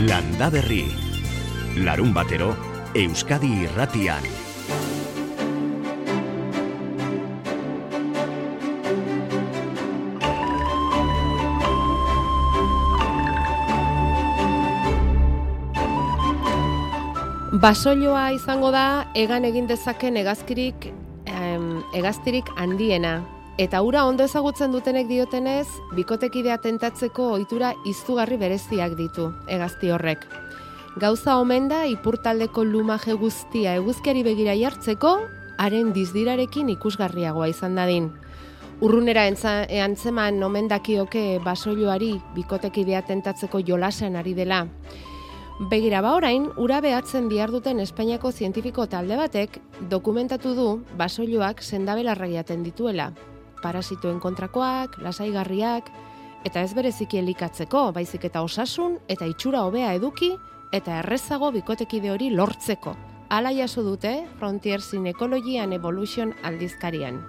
Landa Berri. Larun batero, Euskadi irratian. Basoioa izango da egan egin dezaken egazkirik em, egaztirik handiena. Eta ura ondo ezagutzen dutenek diotenez, bikotekidea tentatzeko ohitura izugarri bereziak ditu egazti horrek. Gauza omen da ipurtaldeko lumaje guztia eguzkiari begira jartzeko, haren dizdirarekin ikusgarriagoa izan dadin. Urrunera entza, antzeman omen dakioke basoioari bikotekidea tentatzeko jolasen ari dela. Begira ba orain, ura behatzen duten Espainiako zientifiko talde batek dokumentatu du basoiloak sendabelarra jaten dituela. Parasitoen kontrakoak, lasaigarriak, eta ez bereziki elikatzeko, baizik eta osasun eta itxura hobea eduki eta errezago bikotekide hori lortzeko. Hala jaso dute Frontiers in Ecology and Evolution aldizkarian.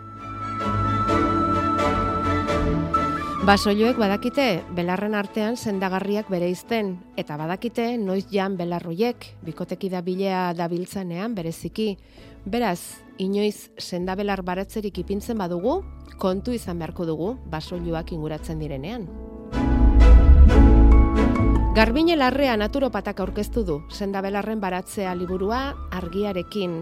Basoioek badakite belarren artean sendagarriak bereizten eta badakite noiz jan belarroiek bikotekida bilea dabiltzanean bereziki. Beraz, inoiz sendabelar baratzerik ipintzen badugu, kontu izan beharko dugu basoioak inguratzen direnean. Garbine larrea naturopatak aurkeztu du, sendabelarren baratzea liburua argiarekin,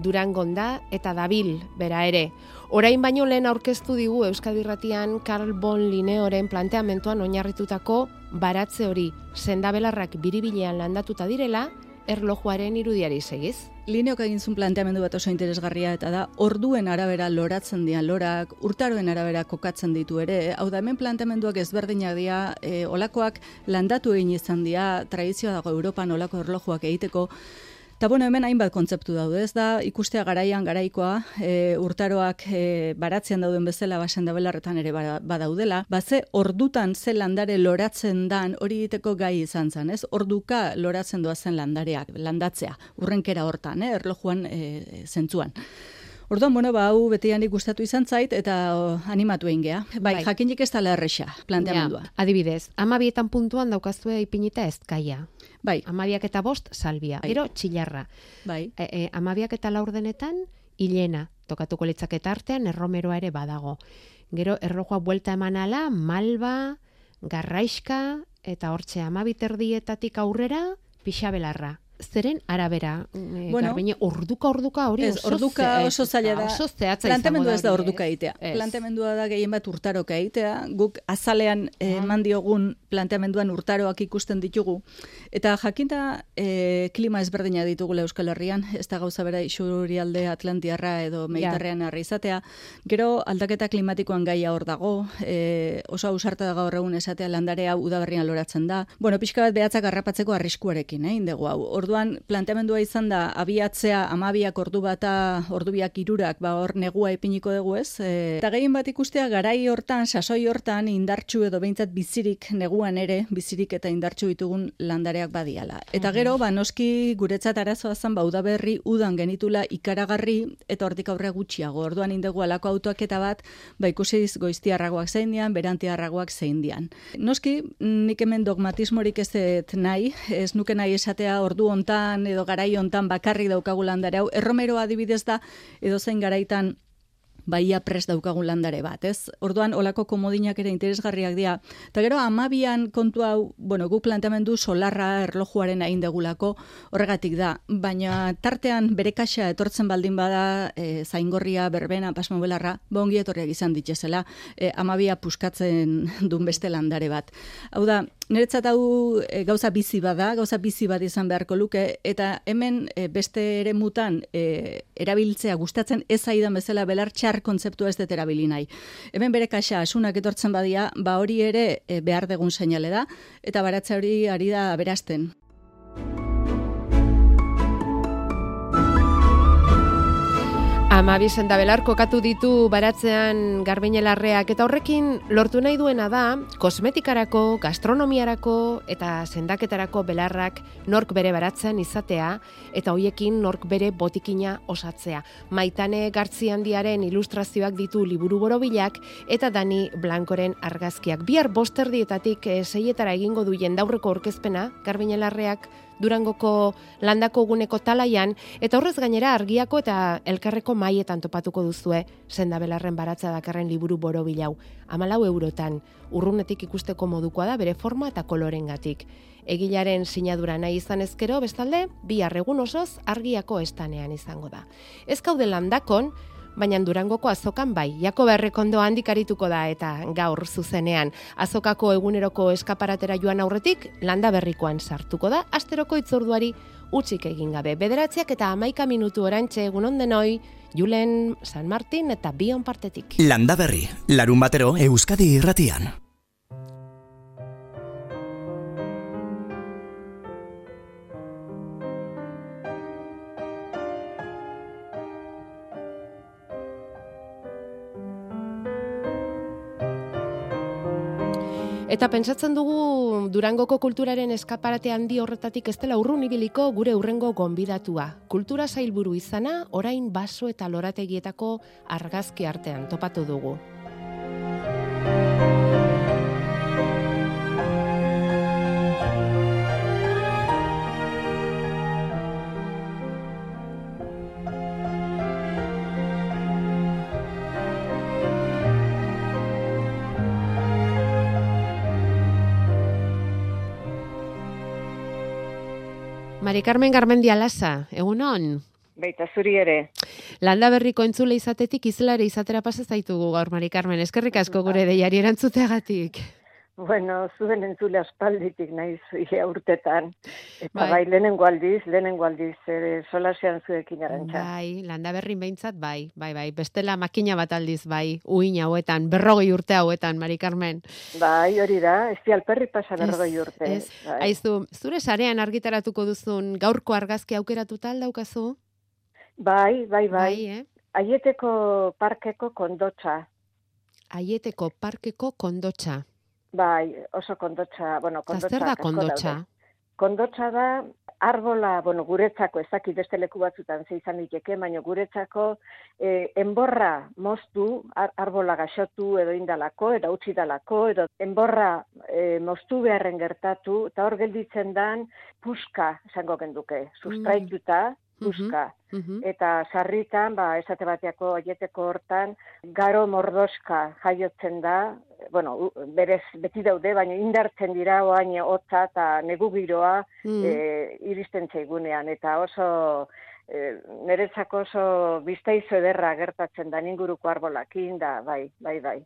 Durangon da eta dabil bera ere. Orain baino lehen aurkeztu digu Euskadi Irratian Karl von Lineoren planteamentuan oinarritutako baratze hori sendabelarrak biribilean landatuta direla erlojuaren irudiari segiz. Lineok egin zuen planteamendu bat oso interesgarria eta da orduen arabera loratzen dian lorak, urtaroen arabera kokatzen ditu ere. Hau da hemen planteamenduak ezberdinak dira, e, olakoak landatu egin izan dira, tradizioa dago Europan olako erlojuak egiteko, Eta bueno, hemen hainbat kontzeptu daude, ez da ikustea garaian garaikoa, e, urtaroak e, baratzean dauden bezala basen da belarretan ere badaudela, ba ze ordutan ze landare loratzen dan hori egiteko gai izan zen, ez? Orduka loratzen doa zen landareak, landatzea, urrenkera hortan, eh? erlojuan e, zentzuan. Orduan, bueno, ba, hau beti gustatu izan zait, eta animatu egin geha. Bai, bai. jakinik ez tala erresa, planteamendua. Ja, adibidez, amabietan puntuan daukazue ipinita ez kaia. Bai. Amabiak eta bost, salbia. Bai. Gero, txilarra. Bai. E, e, amabiak eta laurdenetan, hilena. Tokatuko litzaketa artean, erromeroa ere badago. Gero, errojoa buelta eman ala, malba, garraiska, eta hortxe amabiterdietatik aurrera, pixabelarra zeren arabera, e, bueno, garbine, orduka orduka hori ez, oso orduka oso zaila da. Oso zehatza Plantemendua ez da orduka egitea. Plantemendua da gehien bat urtaroka egitea. Guk azalean eh, eman diogun planteamenduan urtaroak ikusten ditugu. Eta jakinta e, klima ezberdina ditugula Euskal Herrian, ez da gauza bera isuri alde Atlantiarra edo Mediterrean ja. izatea. Gero aldaketa klimatikoan gaia hor dago, e, oso ausarta da gaur egun esatea landarea udaberrian loratzen da. Bueno, pixka bat behatzak harrapatzeko arriskuarekin, eh, indegu hau. Orduan, planteamendua izan da, abiatzea amabiak ordu bata, ordubiak irurak, ba hor negua epiniko dugu ez. E, eta gehien bat ikustea, garai hortan, sasoi hortan, indartxu edo behintzat bizirik neguan ere, bizirik eta indartxu ditugun landareak badiala. Eta gero, ba noski guretzat arazoa zan, ba udaberri udan genitula ikaragarri, eta hortik aurre gutxiago. Orduan indegu alako autoak eta bat, ba ikusiz goiztiarragoak zein dian, berantiarragoak zein dian. Noski, nik hemen dogmatismorik ez nahi, ez nuke nahi esatea ordu hontan edo garai hontan bakarrik daukagu landare hau erromero adibidez da edo zein garaitan baia pres daukagun landare bat, ez? Orduan, olako komodinak ere interesgarriak dira. Eta gero, amabian kontu hau, bueno, guk planteamendu solarra erlojuaren hain degulako horregatik da. Baina tartean bere kaxa etortzen baldin bada e, zaingorria, berbena, pasmobelarra, bongi etorriak izan ditxezela, e, amabia puskatzen duen beste landare bat. Hau da, Niretzat hau e, gauza bizi bada, gauza bizi bat izan beharko luke, eta hemen e, beste ere mutan e, erabiltzea gustatzen ez aidan bezala belar txar kontzeptua ez dut erabili nahi. Hemen bere kaxa asunak etortzen badia, ba hori ere e, behar degun seinale da, eta baratza hori ari da berasten. Ama bizenda belar kokatu ditu baratzean garbinelarreak eta horrekin lortu nahi duena da kosmetikarako, gastronomiarako eta sendaketarako belarrak nork bere baratzean izatea eta hoiekin nork bere botikina osatzea. Maitane Gartzi handiaren ilustrazioak ditu liburu borobilak eta Dani Blankoren argazkiak. Bihar bosterdietatik seietara egingo du jendaurreko orkezpena garbinelarreak Durangoko landako guneko talaian, eta horrez gainera argiako eta elkarreko maietan topatuko duzue, senda belarren baratza dakarren liburu boro bilau, amalau eurotan, urrunetik ikusteko modukoa da bere forma eta koloren gatik. Egilaren sinadura nahi izan ezkero, bestalde, bi arregun osoz argiako estanean izango da. Ez kaude landakon, baina Durangoko azokan bai. Jako berrekondo handik arituko da eta gaur zuzenean. Azokako eguneroko eskaparatera joan aurretik, landa berrikoan sartuko da, asteroko itzorduari utxik egin gabe. Bederatziak eta amaika minutu orantxe egun ondenoi, Julen San Martin eta Bion partetik. Landa berri, larun batero Euskadi irratian. Eta pentsatzen dugu Durangoko kulturaren eskaparate handi horretatik ez dela urrun ibiliko gure urrengo gonbidatua. Kultura zailburu izana, orain baso eta lorategietako argazki artean topatu dugu. Mari Carmen Garmendia Lasa, egun hon? Baita zuri ere. Landa berriko entzule izatetik izlare izatera pasa zaitugu gaur, Mari Carmen. Eskerrik asko gure deiari erantzuteagatik. Bueno, zuen entzule aspalditik naiz ia urtetan. Eta bai, bai lehenengo aldiz, lehenengo aldiz, e, solasean zuekin arantxa. Bai, landa berrin behintzat, bai, bai, bai. Bestela makina bat aldiz, bai, uin hauetan, berrogei urte hauetan, Mari Carmen. Bai, hori da, ez di alperri pasa berrogei urte. Ez, bai. Aizu, zure sarean argitaratuko duzun gaurko argazki aukeratu tal daukazu? Bai, bai, bai. bai eh? Aieteko parkeko kondotxa. Aieteko parkeko kondotxa. Bai, oso kondotxa, bueno, kondotxa. Zer da kondotxa? Kondotxa da, arbola, bueno, guretzako, ez dakit beste leku batzutan ze izan diteke, baina guretzako eh, enborra moztu, arbola gaxotu edo indalako, edo utzi dalako, edo enborra eh, moztu beharren gertatu, eta hor gelditzen dan, puska, esango genduke, sustraituta, puska. Eta sarritan, ba, esate bateako aieteko hortan, garo mordoska jaiotzen da, bueno, berez beti daude, baina indartzen dira oain hotza eta negu giroa mm. e, iristen zaigunean. Eta oso, e, niretzako oso biztaizo ederra gertatzen da inguruko arbolakin, da, bai, bai, bai.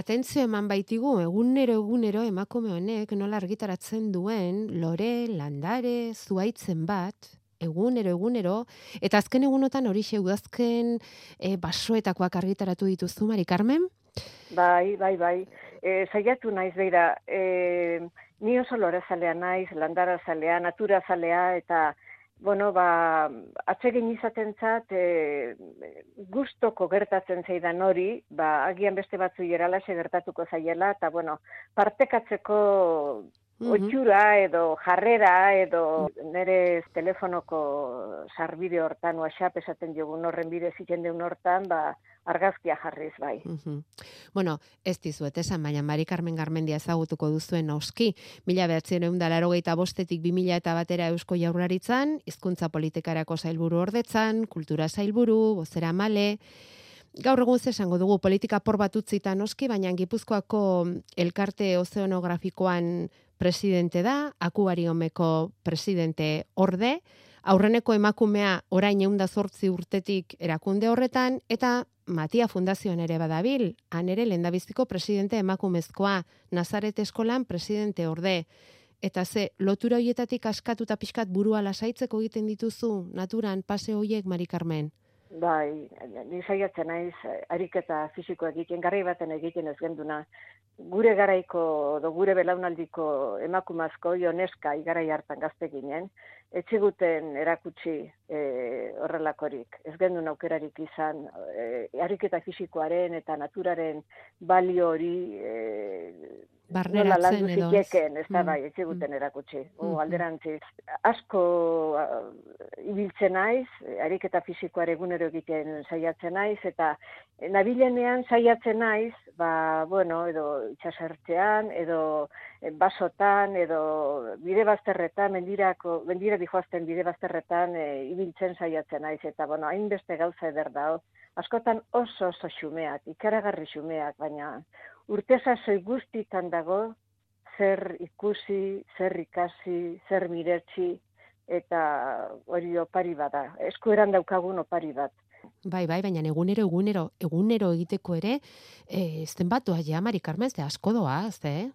Atentzio eman baitigu, egunero egunero emakume honek nola argitaratzen duen lore, landare, zuaitzen bat, egunero egunero eta azken egunotan hori udazken e, basoetakoak argitaratu dituzu Mari Carmen Bai, bai, bai. E, zaiatu naiz beira, e, ni oso lore zalea naiz, landara zalea, natura zalea, eta, bueno, ba, atsegin izaten zat, e, guztoko gertatzen zeidan hori, ba, agian beste batzu jeralaxe gertatuko zaiela, eta, bueno, partekatzeko Otxura edo jarrera edo nire telefonoko sarbide hortan WhatsApp esaten jogun horren bide ziken deun hortan, ba, argazkia jarriz bai. Bueno, ez dizuet esan, baina Mari Carmen Garmendia ezagutuko duzuen oski. Mila behatzen egun dalaro bostetik bi mila eta batera eusko jaurlaritzan, hizkuntza politikarako zailburu ordetzan, kultura zailburu, bozera male, Gaur egun esango dugu politika por bat utzita noski, baina Gipuzkoako elkarte ozeanografikoan presidente da, akuari omeko presidente orde, aurreneko emakumea orain eunda zortzi urtetik erakunde horretan, eta Matia Fundazioan ere badabil, han ere lendabiziko presidente emakumezkoa, Nazaret Eskolan presidente orde, eta ze lotura hoietatik askatuta pixkat burua lasaitzeko egiten dituzu naturan pase hoiek Mari Carmen? Bai, ni saiatzen naiz ariketa fisiko egiten, garri baten egiten ez genduna. Gure garaiko, do gure belaunaldiko emakumazko, joneska, igarai hartan gazte ginen, etxiguten erakutsi e, horrelakorik. Ez gendun aukerarik izan, e, ariketa fisikoaren eta naturaren balio hori e, barneratzen edo. Zikeken, ez da mm. bai, etxiguten erakutsi. O, mm. alderantziz, asko ibiltzen naiz, ariketa fisikoare egunero egiten saiatzen naiz, eta nabilenean saiatzen naiz, ba, bueno, edo itxasertzean, edo basotan, edo bide bazterretan, mendirako, mendira dihoazten bide bazterretan e, ibiltzen saiatzen naiz, eta, bueno, hainbeste gauza eder da, askotan oso oso xumeak, ikaragarri xumeak, baina urte sasoi guztitan dago, zer ikusi, zer ikasi, zer miretsi, eta hori opari bada, eskueran daukagun opari bat. Bai, bai, baina egunero, egunero, egunero egiteko ere, e, ezten batu ja, Mari Carmen, ez asko doaz, eh?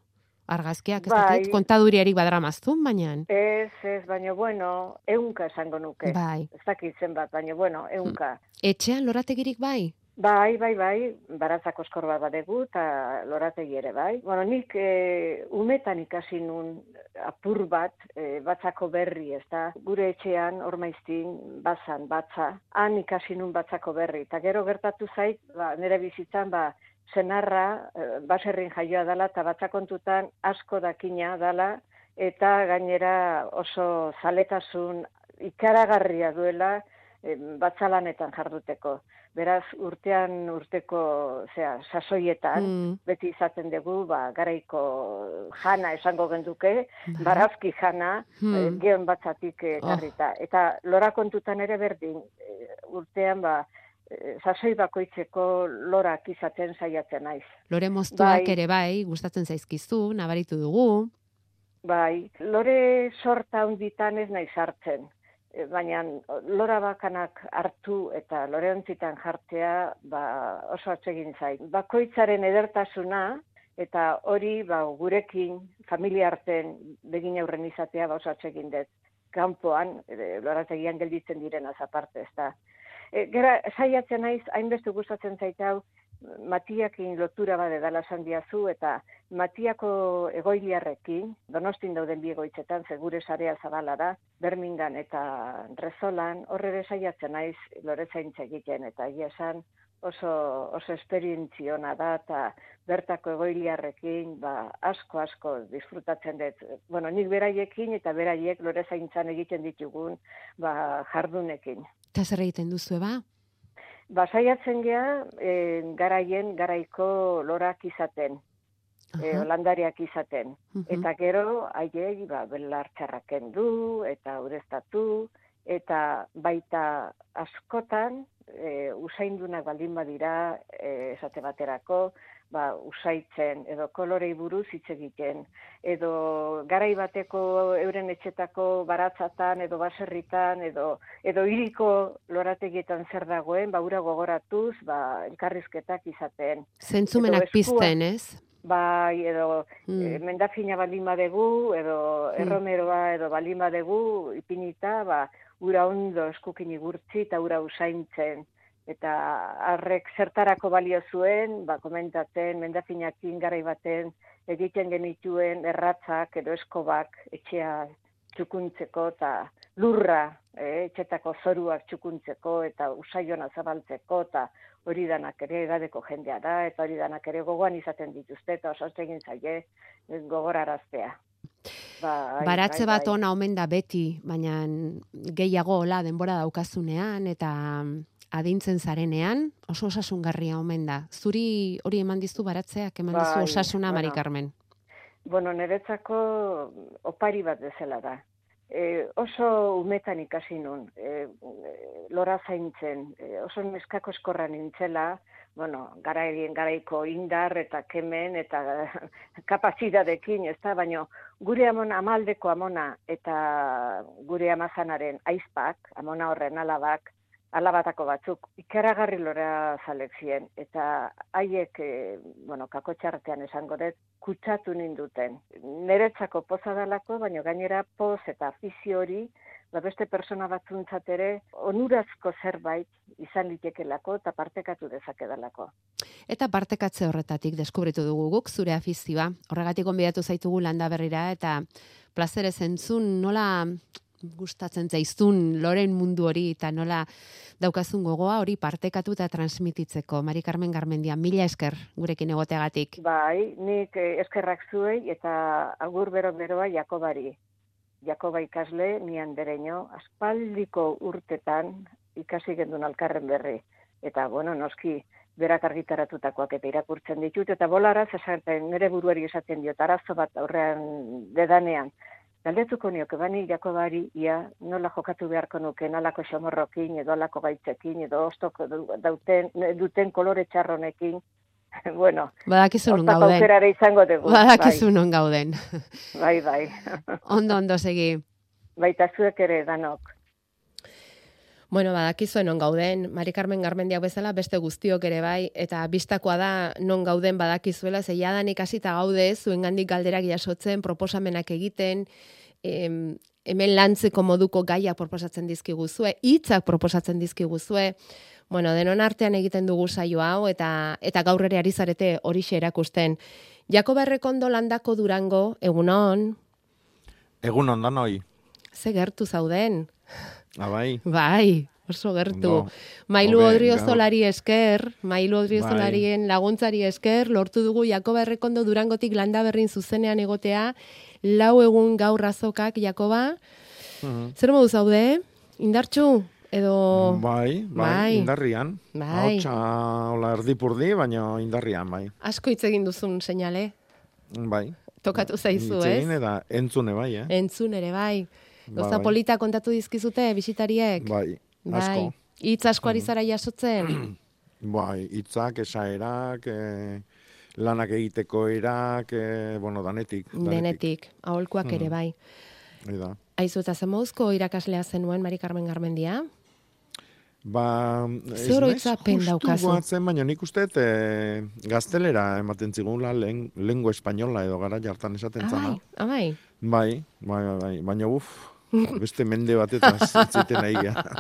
Argazkiak, ez bai. dakit, kontaduriarik badara maztun, baina. Ez, ez, baina, bueno, eunka esango nuke. Bai. Ez dakit zenbat, baina, bueno, eunka. Etxean lorategirik bai? Bai, bai, bai, baratzak oskor bat badegu, eta lorategi ere, bai. Bueno, nik e, umetan ikasi nun apur bat, e, batzako berri, ez da, gure etxean, ormaiztin, bazan, batza, han ikasi nun batzako berri. Eta gero gertatu zait, ba, nire bizitzan, ba, zenarra, e, baserrin jaioa dela, eta batzakontutan asko dakina dela, eta gainera oso zaletasun ikaragarria duela, e, batzalanetan jarduteko beraz urtean urteko zera, sasoietan, mm. beti izaten dugu, ba, garaiko jana esango genduke, mm. barazki jana, mm. e, geon batzatik e, garrita. Eta lora kontutan ere berdin, e, urtean, ba, e, sasoi bakoitzeko lorak izaten saiatzen naiz. Lore moztuak bai. ere bai, gustatzen zaizkizu, nabaritu dugu. Bai, lore sorta hunditan ez nahi sartzen. Baina lora bakanak hartu eta loreontzitan jartzea ba, oso atsegin zain. Bakoitzaren edertasuna eta hori ba, gurekin familia arten begin aurren izatea ba, oso atsegin dut. Kampoan, e, lorategian gelditzen direna zaparte, ez da. E, gera, saiatzen naiz, hainbeste gustatzen zaitau, Matiakin lotura bade dala diazu eta Matiako egoiliarrekin, donostin dauden biegoitzetan, segure sarea zabala da, Bermingan eta Rezolan, horre saiatzen naiz loretzaintza egiten, eta egia esan oso, oso esperientziona da, eta bertako egoiliarrekin, ba, asko, asko disfrutatzen dut. Bueno, nik beraiekin eta beraiek lorezaintzan egiten ditugun, ba, jardunekin. Eta zer egiten duzu, ba? Basaiatzen gea, e, garaien garaiko lorak izaten, e, holandariak izaten. Eta gero, aiei, ba, belartxarrak du, eta ureztatu, eta baita askotan, e, usaindunak baldin badira, e, esate baterako, ba, usaitzen edo kolorei buruz hitz egiten edo garai bateko euren etxetako baratzatan edo baserritan edo edo hiriko lorategietan zer dagoen ba ura gogoratuz ba elkarrizketak izaten. Zentzumenak pizten ez bai edo mm. e, mendafina baldin badegu edo mm. erromeroa edo baldin badegu ipinita ba ura ondo eskukin igurtzi eta ura usaintzen eta harrek zertarako balio zuen, ba, komentatzen, mendafinakin garai baten, egiten genituen erratzak edo eskobak etxea txukuntzeko eta lurra e, etxetako zoruak txukuntzeko eta usaiona zabaltzeko eta hori danak ere egadeko jendea da eta hori danak ere gogoan izaten dituzte eta oso egin zaie gogoraraztea. Ba, Baratze bat ona omen da beti, baina gehiago la denbora daukazunean eta adintzen zarenean, oso osasungarria omen da. Zuri hori eman diztu baratzeak, eman dizu bai, osasuna, bueno, Mari Carmen? Bueno, niretzako opari bat bezala da. E, oso umetan ikasi nun, e, lora zaintzen, e, oso neskako eskorra nintzela, bueno, garaien garaiko indar eta kemen eta kapazidadekin, ez da, baina gure amon, amaldeko amona eta gure amazanaren aizpak, amona horren alabak, alabatako batzuk ikaragarri lora zalekzien eta haiek e, bueno, kakotxartean esango dut kutsatu ninduten. Neretzako poza dalako, baina gainera poz eta afizio hori ba beste persona batzuntzat ere onurazko zerbait izan litekelako eta partekatu dezakedalako. Eta partekatze horretatik deskubritu dugu guk zure afizioa. Horregatik onbidatu zaitugu landa berrira eta plazere zentzun nola gustatzen zaizun loren mundu hori eta nola daukazun gogoa hori partekatu eta transmititzeko. Mari Carmen Garmendia, mila esker gurekin egoteagatik. Bai, nik eh, eskerrak zuei eta agur bero beroa Jakobari. Jakoba ikasle, nian dereño, aspaldiko urtetan ikasi gendun alkarren berri. Eta, bueno, noski, berak argitaratutakoak eta irakurtzen ditut, eta bolara, esaten, nire buruari esaten diot, arazo bat aurrean dedanean, Galdetuko nioke bani Jakobari ia nola jokatu beharko nuke nalako xomorrokin edo alako gaitzekin edo ostok duten, duten kolore txarronekin. bueno, badakizu non gauden. izango dugu. Badakizu bai. non gauden. bai, bai. ondo, ondo segi. Baita zuek ere danok. Bueno, badakizu non gauden, Mari Carmen Garmendiak bezala beste guztiok ere bai, eta bistakoa da non gauden badakizuela, zei jadan ikasita gaude, zuen gandik galderak jasotzen, proposamenak egiten, em, hemen lantzeko moduko gaia proposatzen dizkiguzue, hitzak proposatzen dizkiguzue, bueno, denon artean egiten dugu saio hau, eta eta gaur ere ari zarete hori erakusten. Jakoba Errekondo landako durango, egunon? Egunon da noi. Ze gertu zauden? Ah, bai. Oso gertu. No. Mailu Odriozolari esker, Mailu Odriozolarien bai. laguntzari esker, lortu dugu Jakoba Errekondo Durangotik landa berrin zuzenean egotea, lau egun gaur razokak Jakoba. Uh -huh. Zer modu zaude? Indartxu? Edo... Bai, bai, bai. indarrian. Bai. Hautsa, hola erdipurdi, baina indarrian, bai. Asko hitz egin duzun seinale. Bai. Tokatu zaizu, ez? Hitz eta entzune bai, eh? Entzun ere, bai. Goza bai. polita kontatu dizkizute bisitariek? Bai, bai. asko. Itz asko ari zara jasotzen? bai, itzak, esaerak, e, lanak egiteko erak, e, bueno, danetik. Denetik, aholkuak ere bai. Eda. Aizu eta zemozko irakaslea zenuen Mari Carmen Garmendia? Ba, ez naiz justu guatzen, baina nik uste e, gaztelera ematen zigula lengua espainola edo gara jartan esaten zana. Abai, Bai, bai, bai, bai, baina uf, beste mende bat eta zitzen nahi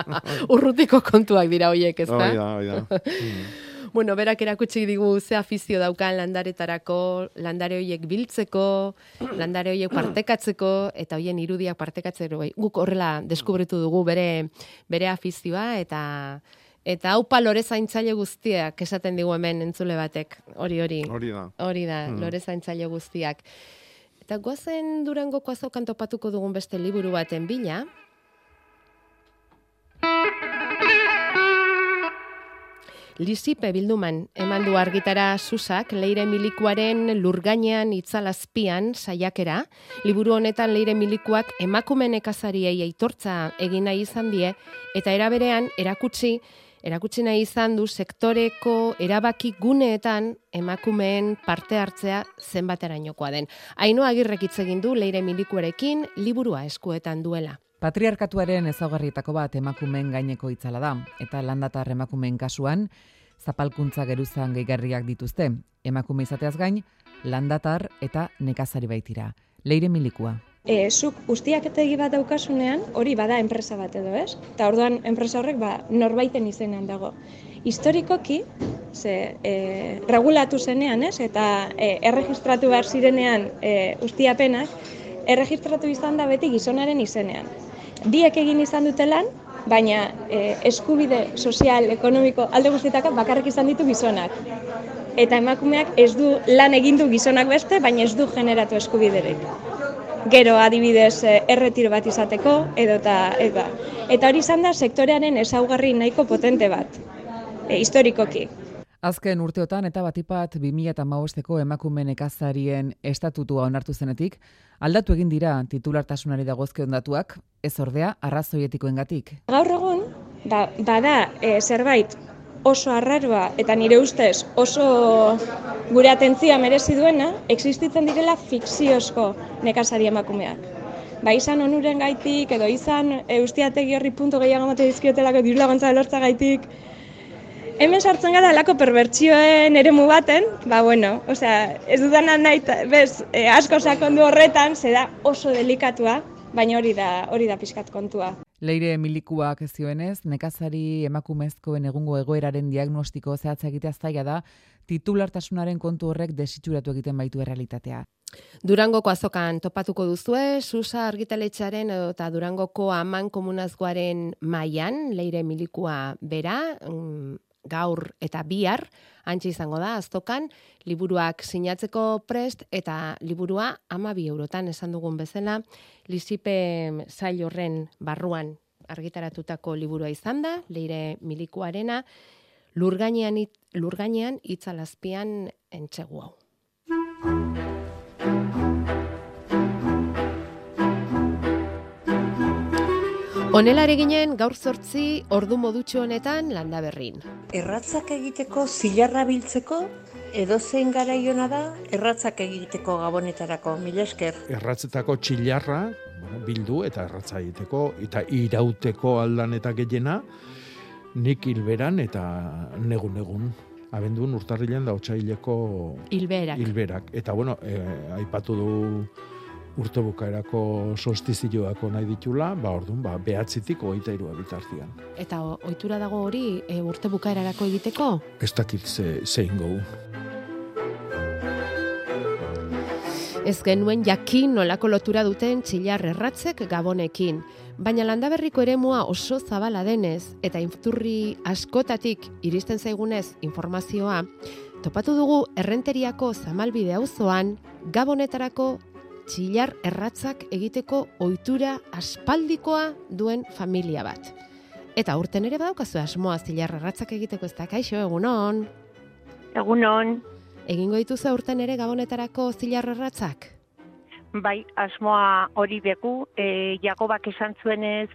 Urrutiko kontuak dira hoiek, ez da? Bai, bai. Bueno, berak erakutsi digu ze afizio daukan landaretarako, landare hoiek biltzeko, landare hoiek partekatzeko, eta hoien irudiak partekatzeko. Bai, guk horrela deskubritu dugu bere, bere afizioa, eta eta hau pa lore zaintzaile guztiak, esaten digu hemen entzule batek, hori hori. Hori da. Hori da, hmm. lore zaintzaile guztiak. Eta guazen durango azokan topatuko dugun beste liburu baten bila. Lizipe bilduman, eman du argitara susak, leire milikuaren lurgainean itzalazpian saiakera. Liburu honetan leire milikuak emakumen ekazariei aitortza egina izan die, eta eraberean erakutsi erakutsi nahi izan du sektoreko erabaki guneetan emakumeen parte hartzea zenbaterainokoa den. Aino agirrek hitz egin du leire milikuarekin liburua eskuetan duela. Patriarkatuaren ezaugarrietako bat emakumeen gaineko itzala da, eta landatar emakumeen kasuan, zapalkuntza geruzan gehigarriak dituzte. Emakume izateaz gain, landatar eta nekazari baitira. Leire milikua e, zuk ustiak etegi bat daukasunean, hori bada enpresa bat edo, ez? Eta orduan enpresa horrek ba, norbaiten izenean dago. Historikoki, ze, e, regulatu zenean, ez? Eta e, erregistratu behar zirenean e, ustiapenak, erregistratu izan da beti gizonaren izenean. Biek egin izan dute lan, baina e, eskubide sozial, ekonomiko, alde guztietaka bakarrik izan ditu gizonak. Eta emakumeak ez du lan egindu gizonak beste, baina ez du generatu eskubiderek gero adibidez eh, erretiro bat izateko edo eta eta eta hori izan da sektorearen ezaugarri nahiko potente bat e, historikoki Azken urteotan eta batipat 2015eko emakumeen ekazarien estatutua onartu zenetik, aldatu egin dira titulartasunari dagozke ondatuak, ez ordea arrazoietikoengatik. Gaur egun, ba, bada e, zerbait oso arraroa eta nire ustez oso gure atentzia merezi duena, existitzen direla fikziozko nekazari emakumeak. Ba izan onuren gaitik, edo izan eustiategi horri puntu gehiago mate dizkiotelako diru laguntza lortza gaitik, Hemen sartzen gara alako perbertsioen eremu baten, ba bueno, osea, ez dudana nahi, bez, e, asko sakondu horretan, ze da oso delikatua, baina hori da hori da pizkat kontua. Leire milikuak zioenez, nekazari emakumezkoen egungo egoeraren diagnostiko zehatza egitea zaila da, titulartasunaren kontu horrek desitxuratu egiten baitu errealitatea. Durangoko azokan topatuko duzue, Susa argitaletxaren eta Durangoko aman komunazgoaren mailan leire milikua bera, mm, gaur eta bihar, antxe izango da, aztokan, liburuak sinatzeko prest eta liburua ama bi eurotan esan dugun bezala, lizipe zail horren barruan argitaratutako liburua izan da, leire milikuarena, lurgainean, lurgainean itzalazpian entxegu hau. Honela ginen gaur zortzi ordu modutxo honetan landa berrin. Erratzak egiteko zilarra biltzeko edo zein garaiona da erratzak egiteko gabonetarako, mila esker. Erratzetako txilarra bildu eta erratza egiteko eta irauteko aldan eta gehiena nik hilberan eta negun-negun abenduen urtarrilean da otxaileko hilberak. hilberak. Eta bueno, eh, aipatu du urte bukaerako solstizioako nahi ditula, ba orduan, ba, behatzitik oita irua bitartian. Eta ohitura dago hori e, urte bukaerarako egiteko? Ez dakit ze, zein gogu. Ez genuen jakin nolako lotura duten txilar erratzek gabonekin, baina landaberriko eremua oso zabala denez eta infturri askotatik iristen zaigunez informazioa, topatu dugu errenteriako zamalbide auzoan gabonetarako txilar erratzak egiteko ohitura aspaldikoa duen familia bat. Eta urten ere badaukazu asmoa zilar erratzak egiteko ez da kaixo egunon. Egunon. Egingo dituzu urten ere gabonetarako zilar erratzak? Bai, asmoa hori beku, e, Jakobak esan zuenez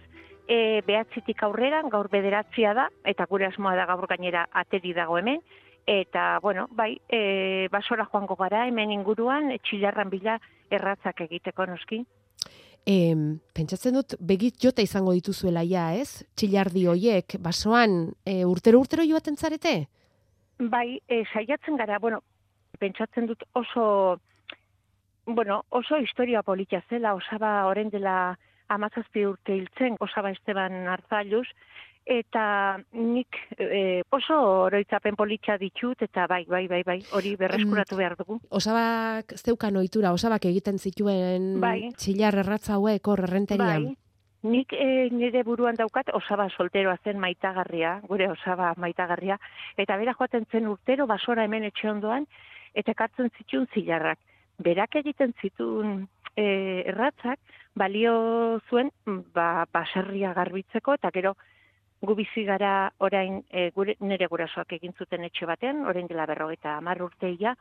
e, behatzitik aurrera, gaur bederatzia da, eta gure asmoa da gaur gainera ateri dago hemen, eta, bueno, bai, e, basora joango gara hemen inguruan, txilarran bila erratzak egiteko noski. E, pentsatzen dut, begit jota izango dituzuela ja, ez? Txilardi hoiek, basoan, e, urtero urtero joaten zarete? Bai, e, saiatzen gara, bueno, pentsatzen dut oso, bueno, oso historia politia zela, osaba oren dela amazazpi urte hiltzen, osaba Esteban Arzailuz, eta nik e, oso oroitzapen politxa ditut eta bai, bai, bai, bai, hori berreskuratu behar dugu. Osabak zeukan ohitura, osabak egiten zituen bai. txilar erratza hauek hor errenterian. Bai. Nik e, nire buruan daukat osaba solteroa zen maitagarria, gure osaba maitagarria, eta bera joaten zen urtero basora hemen etxe ondoan, eta kartzen zituen zilarrak. Berak egiten zituen e, erratzak, balio zuen ba, baserria garbitzeko, eta gero gu bizi gara orain e, gure, nire gurasoak egin zuten etxe batean, orain dela berrogeita amar urteia,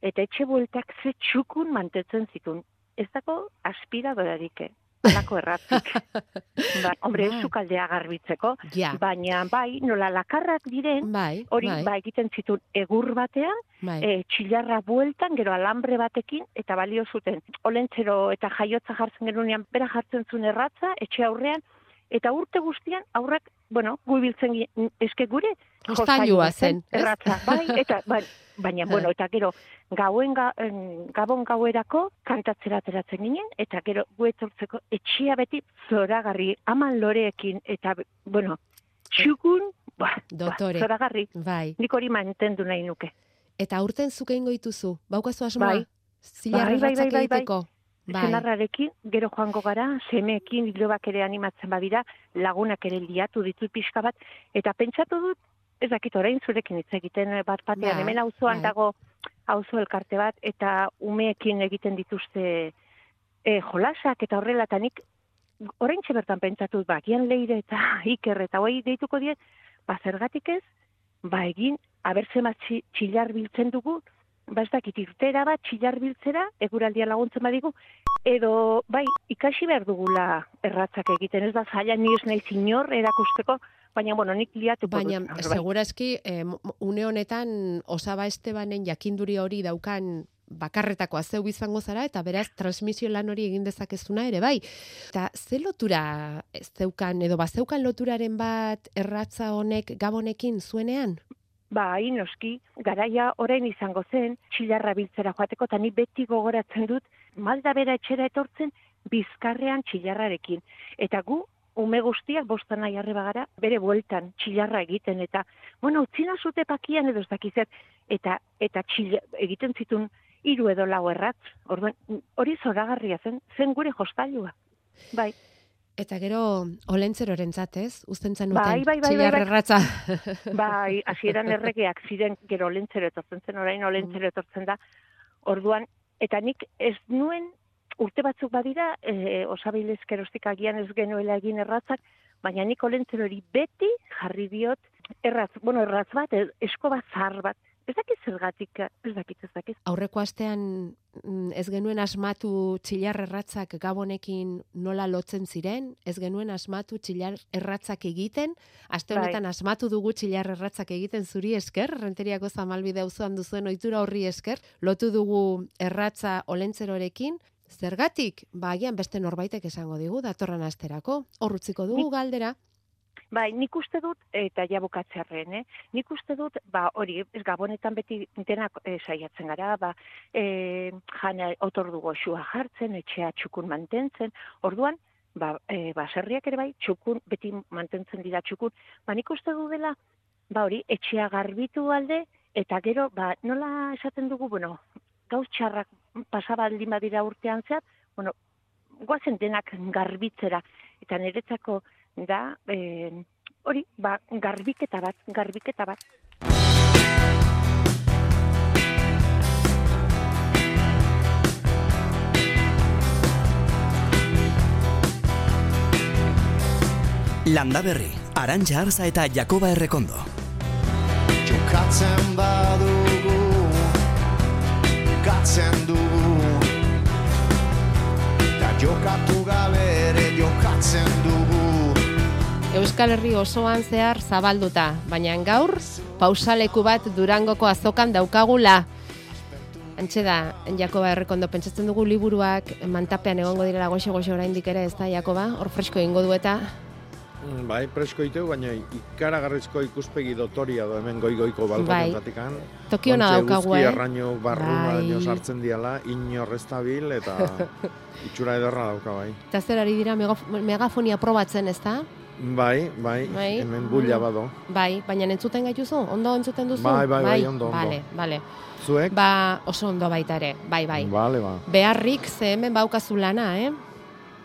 eta etxe bueltak ze txukun mantetzen zitun. Ez dako aspiradorarik, eh? alako erratzik. ba, hombre, ez zukaldea garbitzeko, baina bai, nola lakarrak diren, bai, hori bai. ba, egiten zitun egur batean, bai. e, txilarra bueltan, gero alambre batekin, eta balio zuten. Olentzero eta jaiotza jartzen genunean, bera jartzen zuen erratza, etxe aurrean, eta urte guztian aurrak, bueno, gubiltzen eske gure jostailua zen, erratza, bai, eta bai, baina bueno, eta gero gauen ga, gabon gauerako kantatzera ateratzen ginen eta gero guetortzeko etxia beti zoragarri aman loreekin eta bueno, txukun, ba, ba zoragarri. Bai. Nik hori mantendu nahi nuke. Eta urten zuke ingo dituzu, baukazu asmoa? Bai. Zilarra bai, bai, bai, bai, bai. Bai. gero joango gara, semeekin, hilobak ere animatzen badira, lagunak ere liatu ditu pixka bat, eta pentsatu dut, ez dakit orain zurekin hitz egiten bat batean, hemen auzoan bai. dago auzo elkarte bat, eta umeekin egiten dituzte e, jolasak, eta horrela, eta nik orain bertan pentsatu dut, ba, gian leire eta iker, eta hoi deituko diet, ba, zergatik ez, ba, egin, abertze txilar biltzen dugu, ba ez dakit irtera bat txillar biltzera, eguraldia laguntzen badigu, edo bai ikasi behar dugula erratzak egiten, ez da zaila ni ez nahi zinor erakusteko, baina bueno, nik liatu Baina, bai. segurazki, eh, une honetan osaba estebanen jakinduri hori daukan bakarretakoa zeu izango zara eta beraz transmisio lan hori egin dezakezuna ere bai. Eta ze lotura zeukan edo bazeukan loturaren bat erratza honek gabonekin zuenean? Ba, noski, garaia orain izango zen, txilarra biltzera joateko, eta ni beti gogoratzen dut, malda bera etxera etortzen, bizkarrean txilarrarekin. Eta gu, ume guztiak bostan nahi arre bagara, bere bueltan txilarra egiten, eta, bueno, utzina zute pakian edo ez dakizet, eta, eta txil, egiten zitun hiru edo lau erratz, orduan, hori zoragarria zen, zen gure jostailua. Bai. Eta gero, olentzeroren zatez, usten zen Bai, bai, bai, bai, txillar bai. erratza. Bai, hasieran erregeak ziren gero olentzero etortzen zen, orain olentzero etortzen da. Orduan, eta nik ez nuen urte batzuk badira, e, osabilez kerostik agian ez genuela egin erratzak, baina nik olentzero hori beti jarri diot erratz, bueno, erratz bat, e- esko bat zahar bat. Ez dakit zergatik, ez dakit, ez dakit. Aurreko astean mm, ez genuen asmatu txillar erratzak gabonekin nola lotzen ziren, ez genuen asmatu txillar erratzak egiten, aste Bai. honetan asmatu dugu txillar erratzak egiten zuri esker, renteriako zamalbide auzoan duzuen ohitura horri esker, lotu dugu erratza olentzerorekin, Zergatik, ba, agian beste norbaitek esango digu, datorren asterako, hor utziko dugu galdera, Bai, nik uste dut, eta ja bukatzearren, eh? nik uste dut, ba, hori, ez gabonetan beti denak e, saiatzen gara, ba, e, jana otordu goxua jartzen, etxea txukun mantentzen, orduan, ba, e, baserriak ere bai, txukun, beti mantentzen dira txukun, ba, nik uste du dela, ba, hori, etxea garbitu alde, eta gero, ba, nola esaten dugu, bueno, gauz txarrak pasabaldin badira urtean zehar, bueno, guazen denak garbitzera, eta niretzako da, e, hori, ba, garbiketa bat, garbiketa bat. Landa Berri, Arantxa Arza eta Jakoba Errekondo. Jokatzen badugu Jokatzen dugu Ta jokatu gabe ere jokatzen dugu Euskal Herri osoan zehar zabalduta, baina gaur pausaleku bat Durangoko azokan daukagula. Antxe da, Jakoba errekondo pentsatzen dugu liburuak mantapean egongo direla goxe-goxe oraindik ere, ez da, Jakoba? Hor fresko egingo du eta Mm, Bai, presko iteu, baina ikaragarrizko ikuspegi dotoria do hemen goi-goiko Bai. balkonetatik Toki ona daukagu, eh? arraino barruna Bai. sartzen diala, inor ez dabil, eta itxura ederra dauka bai. eta zer ari dira megaf- megafonia probatzen, ez da? Bai, bai, Bai. hemen bulla bado. Bai, baina entzuten gaituzu? Ondo entzuten duzu? Bai, bai, bai, ondo, ondo. Bale, bale. Zuek? Ba, oso ondo baita ere, bai, bai. Bale, ba. Beharrik ze hemen baukazu lana, eh?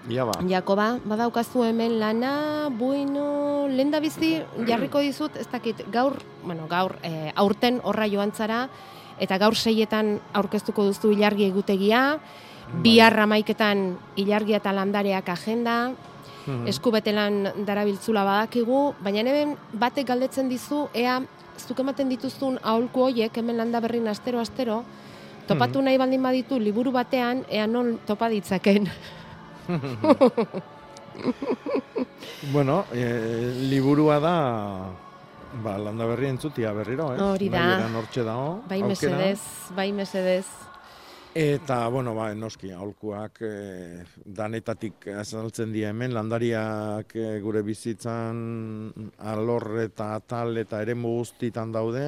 Ia ba. Jakoba, badaukazu hemen lana, bueno, lenda bizi jarriko dizut, ez dakit, gaur, bueno, gaur, e, aurten horra joan zara, eta gaur seietan aurkeztuko duzu ilargi egutegia, bihar amaiketan ilargia eta landareak agenda, Mhm. eskubetelan darabiltzula badakigu, baina hemen batek galdetzen dizu, ea, zuk ematen dituzun aholku hoiek, hemen landa berrin astero-astero, topatu nahi baldin baditu liburu batean, ea non topa ditzaken. bueno, e, liburua da ba, landa berri entzutia berriro, eh? Hori da. Hortxe dago. Bai mesedez, bai mesedez. Eta, bueno, ba, noski, aholkuak e, danetatik azaltzen dira hemen, landariak e, gure bizitzan alor eta atal eta eremu guztitan daude,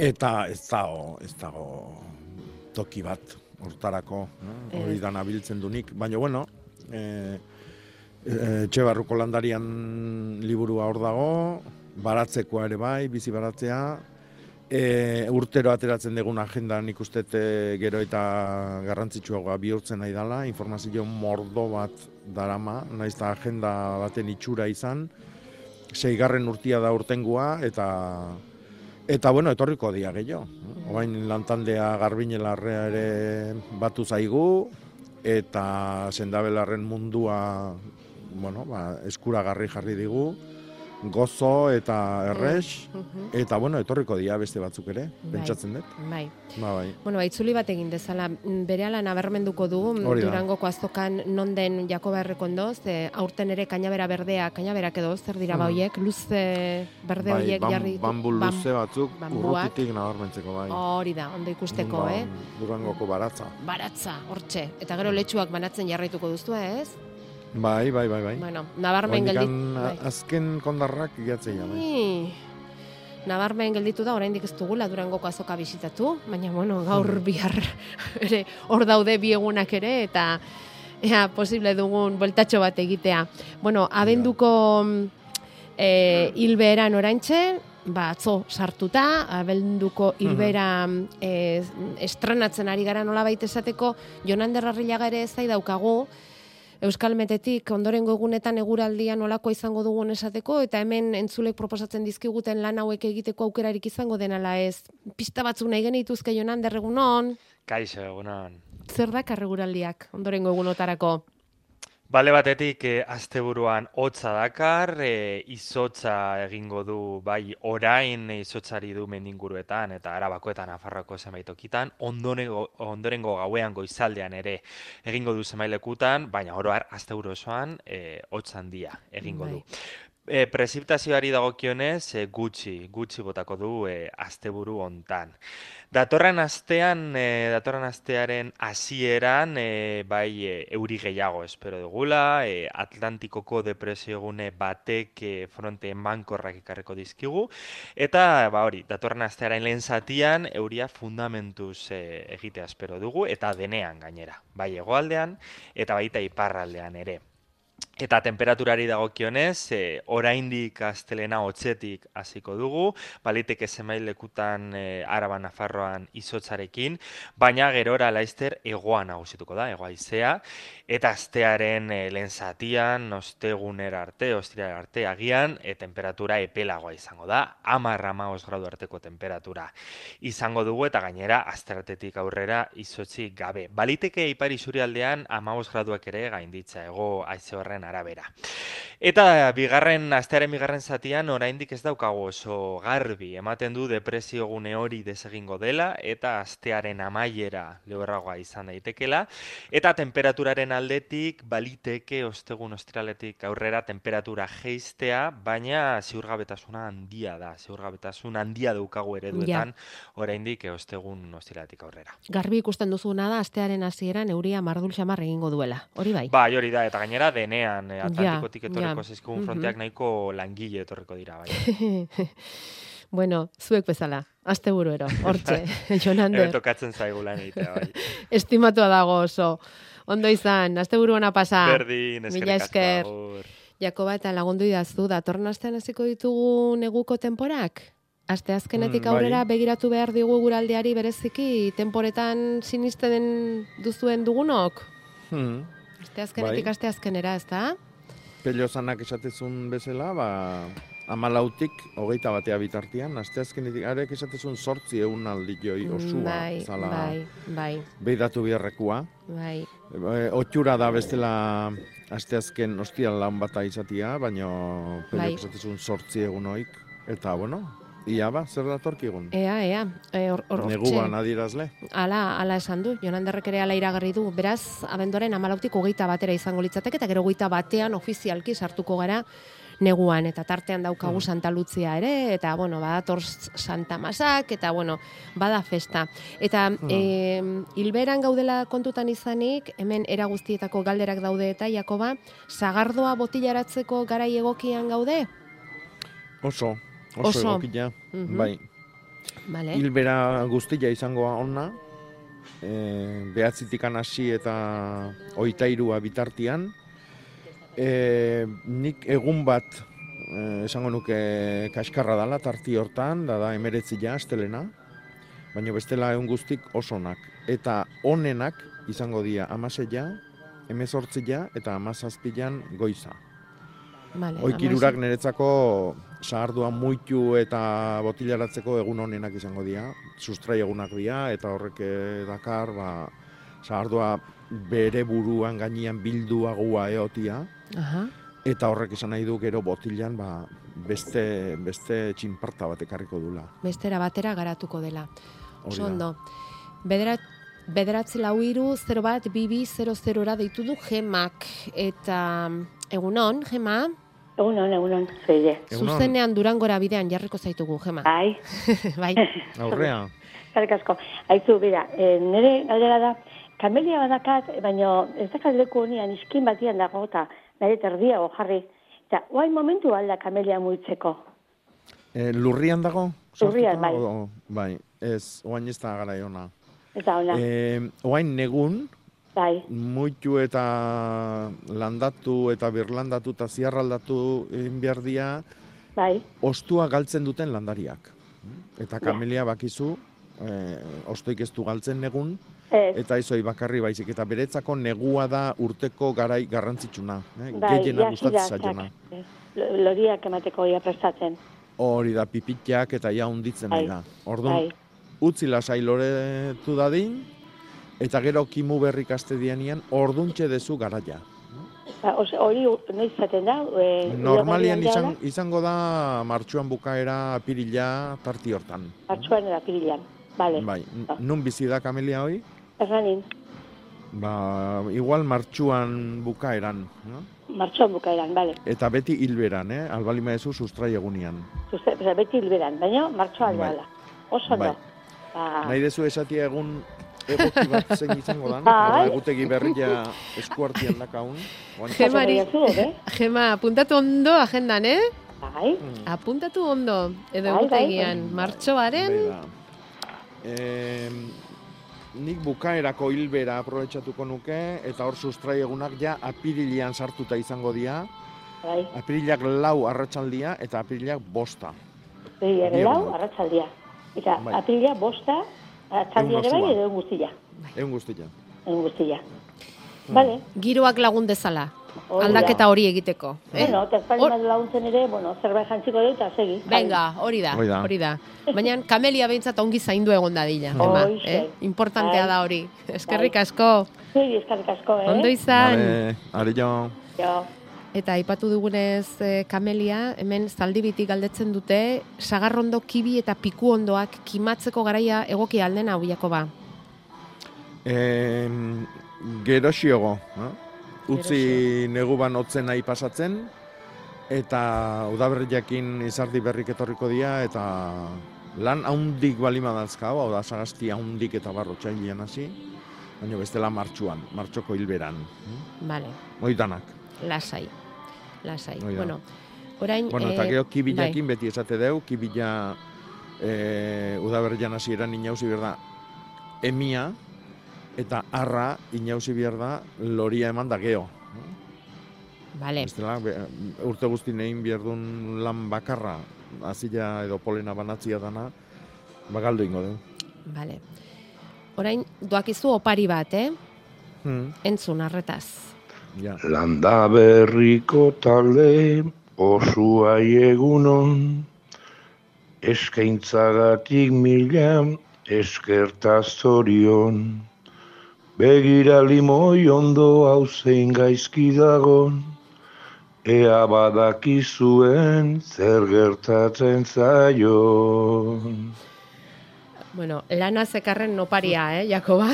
eta ez dago, ez dago toki bat hortarako, eh? hori Ez. da nabiltzen dunik, baina, bueno, e, e, Txebarruko landarian liburua hor dago, baratzekoa ere bai, bizi baratzea, e, urtero ateratzen dugun agenda nik uste e, gero eta garrantzitsuagoa bihurtzen nahi dela, informazio mordo bat darama, naiz eta agenda baten itxura izan, seigarren urtia da urtengua, eta Eta bueno, etorriko dia gehiago. Oain lantaldea garbinelarrea ere batu zaigu, eta sendabelarren mundua bueno, ba, eskuragarri jarri digu, gozo eta errex, Mhm. eta bueno, etorriko dia beste batzuk ere, Bai. pentsatzen dut. Bai. Ba, bai. Bueno, baitzuli bat egin dezala, mm, berehala nabarmenduko du Hori da. Durangoko azokan non den Jakoba Errekondo, ze aurten ere kainabera berdea, kainaberak edo zer dira ba Mhm. hoiek, luze berde bai, hoiek bam- jarri bambu bam- luze batzuk bambuak. urrutitik nabarmentzeko bai. Hori da, ondo ikusteko, Ba, eh? Durangoko baratza. Baratza, hortxe. Eta gero letxuak banatzen jarraituko duzu, ez? Bai, bai, bai, bai. Bueno, nabarmen Oraindik geldit... an- bai. azken kondarrak giatzea, bai. Ih, Nabarmen gelditu da, oraindik ez dugula Durangoko azoka bisitatu, baina bueno, gaur bihar ere hor daude bi egunak ere eta ea posible dugun bueltatxo bat egitea. Bueno, abenduko e, hilberan oraintxe, ba, atzo sartuta, abenduko hilbera e, estrenatzen ari gara nola baita esateko, Jonan Derrarrilaga ere ez daukagu, Euskal Metetik ondorengo egunetan eguraldia nolako izango dugun esateko, eta hemen entzulek proposatzen dizkiguten lan hauek egiteko aukerarik izango denala ez. Pista batzuk nahi genituzke jonan derregunon. Kaixo, egunon. Zer da karreguraldiak ondorengo egunotarako? Bale batetik, e, asteburuan hotza dakar, e, izotza egingo du bai orain izotzari du mendinguruetan eta arabakoetan afarrako zenbaitokitan, ondorengo, ondorengo gauean goizaldean ere egingo du zenbailekutan, baina oroar asteburu osoan e, hotzan dia egingo du. E, preziptazioari dagokionez e, gutxi, gutxi botako du e, asteburu hontan. Datorren astean, e, datorren astearen hasieran e, bai e, euri gehiago espero dugula, e, Atlantikoko depresio egune batek e, fronte mankorrak ikarreko dizkigu, eta ba hori, datorren astearen lehen zatian euria fundamentuz e, egitea espero dugu, eta denean gainera, bai egoaldean, eta baita iparraldean ere. Eta temperaturari dagokionez, e, oraindik astelena hotzetik hasiko dugu, baliteke zenbait lekutan e, Araba Nafarroan izotzarekin, baina gerora laister egoa nagusituko da, egoa izea, eta astearen e, lehen zatian, ostegunera arte, ostira arte agian, e, temperatura epelagoa izango da, amarra maos gradu arteko temperatura izango dugu, eta gainera, asteratetik aurrera izotzi gabe. Baliteke ipari zuri aldean, amaos graduak ere gainditza, ego aize horren arabera. Eta bigarren astearen bigarren zatian oraindik ez daukago oso garbi ematen du depresio gune hori desegingo dela eta astearen amaiera lehorragoa izan daitekela eta temperaturaren aldetik baliteke ostegun ostraletik aurrera temperatura geistea baina ziurgabetasuna handia da ziurgabetasun handia daukagu ereduetan ja. oraindik ostegun ostraletik aurrera. Garbi ikusten duzuna da astearen hasieran euria mardul xamar egingo duela. Hori bai. Bai, hori da eta gainera denean eh, Atlantikotik etorreko zizkugun fronteak nahiko langile etorreko dira, bai. bueno, zuek bezala, azte buruero, hortxe, Jonander. Ebe tokatzen zaigu lan egitea, bai. Estimatua dago oso. Ondo izan, azte buruana pasa. Berdin, eskerrik asko. Jakoba eta lagundu idaztu, datorren astean hasiko ditugu neguko temporak? Aste azkenetik mm, aurrera bai. begiratu behar digu guraldeari bereziki temporetan sinisten duzuen dugunok? Hmm. Aste azkenetik bai. aste azkenera, ez da? Pello zanak esatezun bezala, ba, amalautik, hogeita batea bitartian, aste azkenetik, arek esatezun sortzi egun aldi joi mm, osua. Bai, zala, bai, bai. Beidatu biharrekua. Bai. E, otxura da bestela aste azken ostial lan bata izatia, baina pello bai. esatezun sortzi egun oik. Eta, bueno, Ia ba, zer da torkigun? Ea, ea. E, or, or, Neguan adirazle. Ala, ala esan du. Jonan derrek ere ala iragarri du. Beraz, abendoren amalautik hogeita batera izango litzatek, eta gero hogeita batean ofizialki sartuko gara neguan, eta tartean daukagu mm. Santa Lutzia ere, eta, bueno, badator Santa Masak, eta, bueno, bada festa. Eta, mm. e, hilberan gaudela kontutan izanik, hemen era guztietako galderak daude eta, Jakoba, sagardoa botilaratzeko garai egokian gaude? Oso, oso, oso. egokia, mm bai. Vale. Hilbera guztia izango ona, e, behatzitik hasi eta oitairua bitartian, e, nik egun bat e, esango nuke kaskarra dala tarti hortan, da da emeretzia astelena, baina bestela egun guztik osonak. Eta onenak izango dira amaseia, emezortzia eta amazazpilan goiza. Vale, Oikirurak niretzako sahardua muitu eta botilaratzeko egun honenak izango dira. Sustrai egunak dira eta horrek eh, dakar ba, sahardua bere buruan gainean bildua gua eotia. Aha. Eta horrek izan nahi du gero botilan ba, beste, beste txinparta bat ekarriko dula. Bestera batera garatuko dela. Oso ondo. Bederat, bederatzi lau iru, 0 bat, bibi, 0 ra deitu du gemak. Eta egunon, gema? Egunon, egunon, zeide. Zuzenean durangora bidean jarriko zaitugu, Gema. Bai. bai. Aurrea. Zarek asko. Aizu, bera, e, nire galdera da, kamelia badakat, baina ez da kaldeko honian iskin batian dago, eta nire terdia jarri. Eta, oain momentu alda kamelia muitzeko? E, lurrian dago? Lurrian, bai. bai, ez, oain ez da gara iona. Eta ona. E, oain negun, Bai. Muitu eta landatu eta birlandatu eta ziarraldatu egin behar bai. ostua galtzen duten landariak. Eta kamelia bakizu, eh, ostoik ez du galtzen negun, Ez. eta izoi bakarri baizik, eta beretzako negua da urteko garai garrantzitsuna. Eh? Bai, Gehiena gustatzen zaiona. Loriak emateko ia prestatzen. Hori da pipitiak eta ja hunditzen Bai, da. Orduan, bai. utzi lasai loretu dadin, eta gero kimu berrik aste dianian, orduntxe dezu garaia. Ba, Hori noiz zaten da? E, Normalian udaberrian izan, izango da martxuan bukaera apirila tarti hortan. Martxoan eta pirilan. Bale. Bai, n- nun bizi da kamelia hoi? Erranin, Ba, igual martxuan bukaeran. No? martxoan bukaeran, bale. Eta beti hilberan, eh? Albali maezu sustrai egunian. Oza, beti hilberan, baina martxoa Bai. Oso. Bai. Ba, Nahi dezu esatia egun egoki bat zein izango dan? Bai. Egutegi berria eskuartian dakaun? Gemari, eh? Gema, apuntatu ondo agendan, eh? Bai. Apuntatu ondo, edo Bai, bai, egutegian, martxoaren. Em, nik bukaerako hilbera aprobetxatuko nuke, eta hor sustrai egunak ja apirilian sartuta izango dira. bai. Apirilak lau arratsaldia eta apirilak bosta. Bi lau, arratsaldia. Eta Bai. apirila bosta, arratsaldia ere bai, Egun edo egun guztia. Egun guztia. Egun guztia. Hmm. Bale. giroak lagun dezala. Da. Aldaketa hori egiteko. Eh? Bueno, eta bat laguntzen ere, bueno, zerbait jantziko dut, eta segi. Venga, hori da, Hori da. hori da. Baina kamelia behintzat ongi zaindu egon da dila. Hoixe. eh? Importantea Bai. da hori. Eskerrik asko. Zuri, eskarrik asko, eh? Ondo izan. Vale, are jo. Jo. Eta aipatu dugunez eh, kamelia, hemen zaldibitik galdetzen dute, sagarrondo kibi eta piku ondoak kimatzeko garaia egokia alden hau ba. Em, geroxiogo, no? utzi neguban otzen nahi pasatzen, eta udaberriakin izardi berrik etorriko dira, eta lan haundik balima dazkau, hau da, sagasti haundik eta barro hasi, baina bestela martxuan, martxoko hilberan. Vale, Oitanak. Lasai. Lasai. Da. Bueno, orain... Bueno, eta eh, gero kibilakin bai. beti esate deu, kibila e, udaberrian hasieran inauzi behar da emia, eta arra inauzi behar da loria eman da geho. Vale. Bestela, be, urte guzti egin behar lan bakarra, azila edo polena banatzia dana, bagaldu ingo du. Vale. Orain, doakizu opari bat, eh? Hmm, Entzun, arretaz. Ja. Landa berriko talde osua egunon, eskaintzagatik mila eskerta zorion. Begira limoi ondo hau zein gaizki dagon, ea badakizuen zer gertatzen zaion. Bueno, lana zekarren oparia, eh, Jakoba?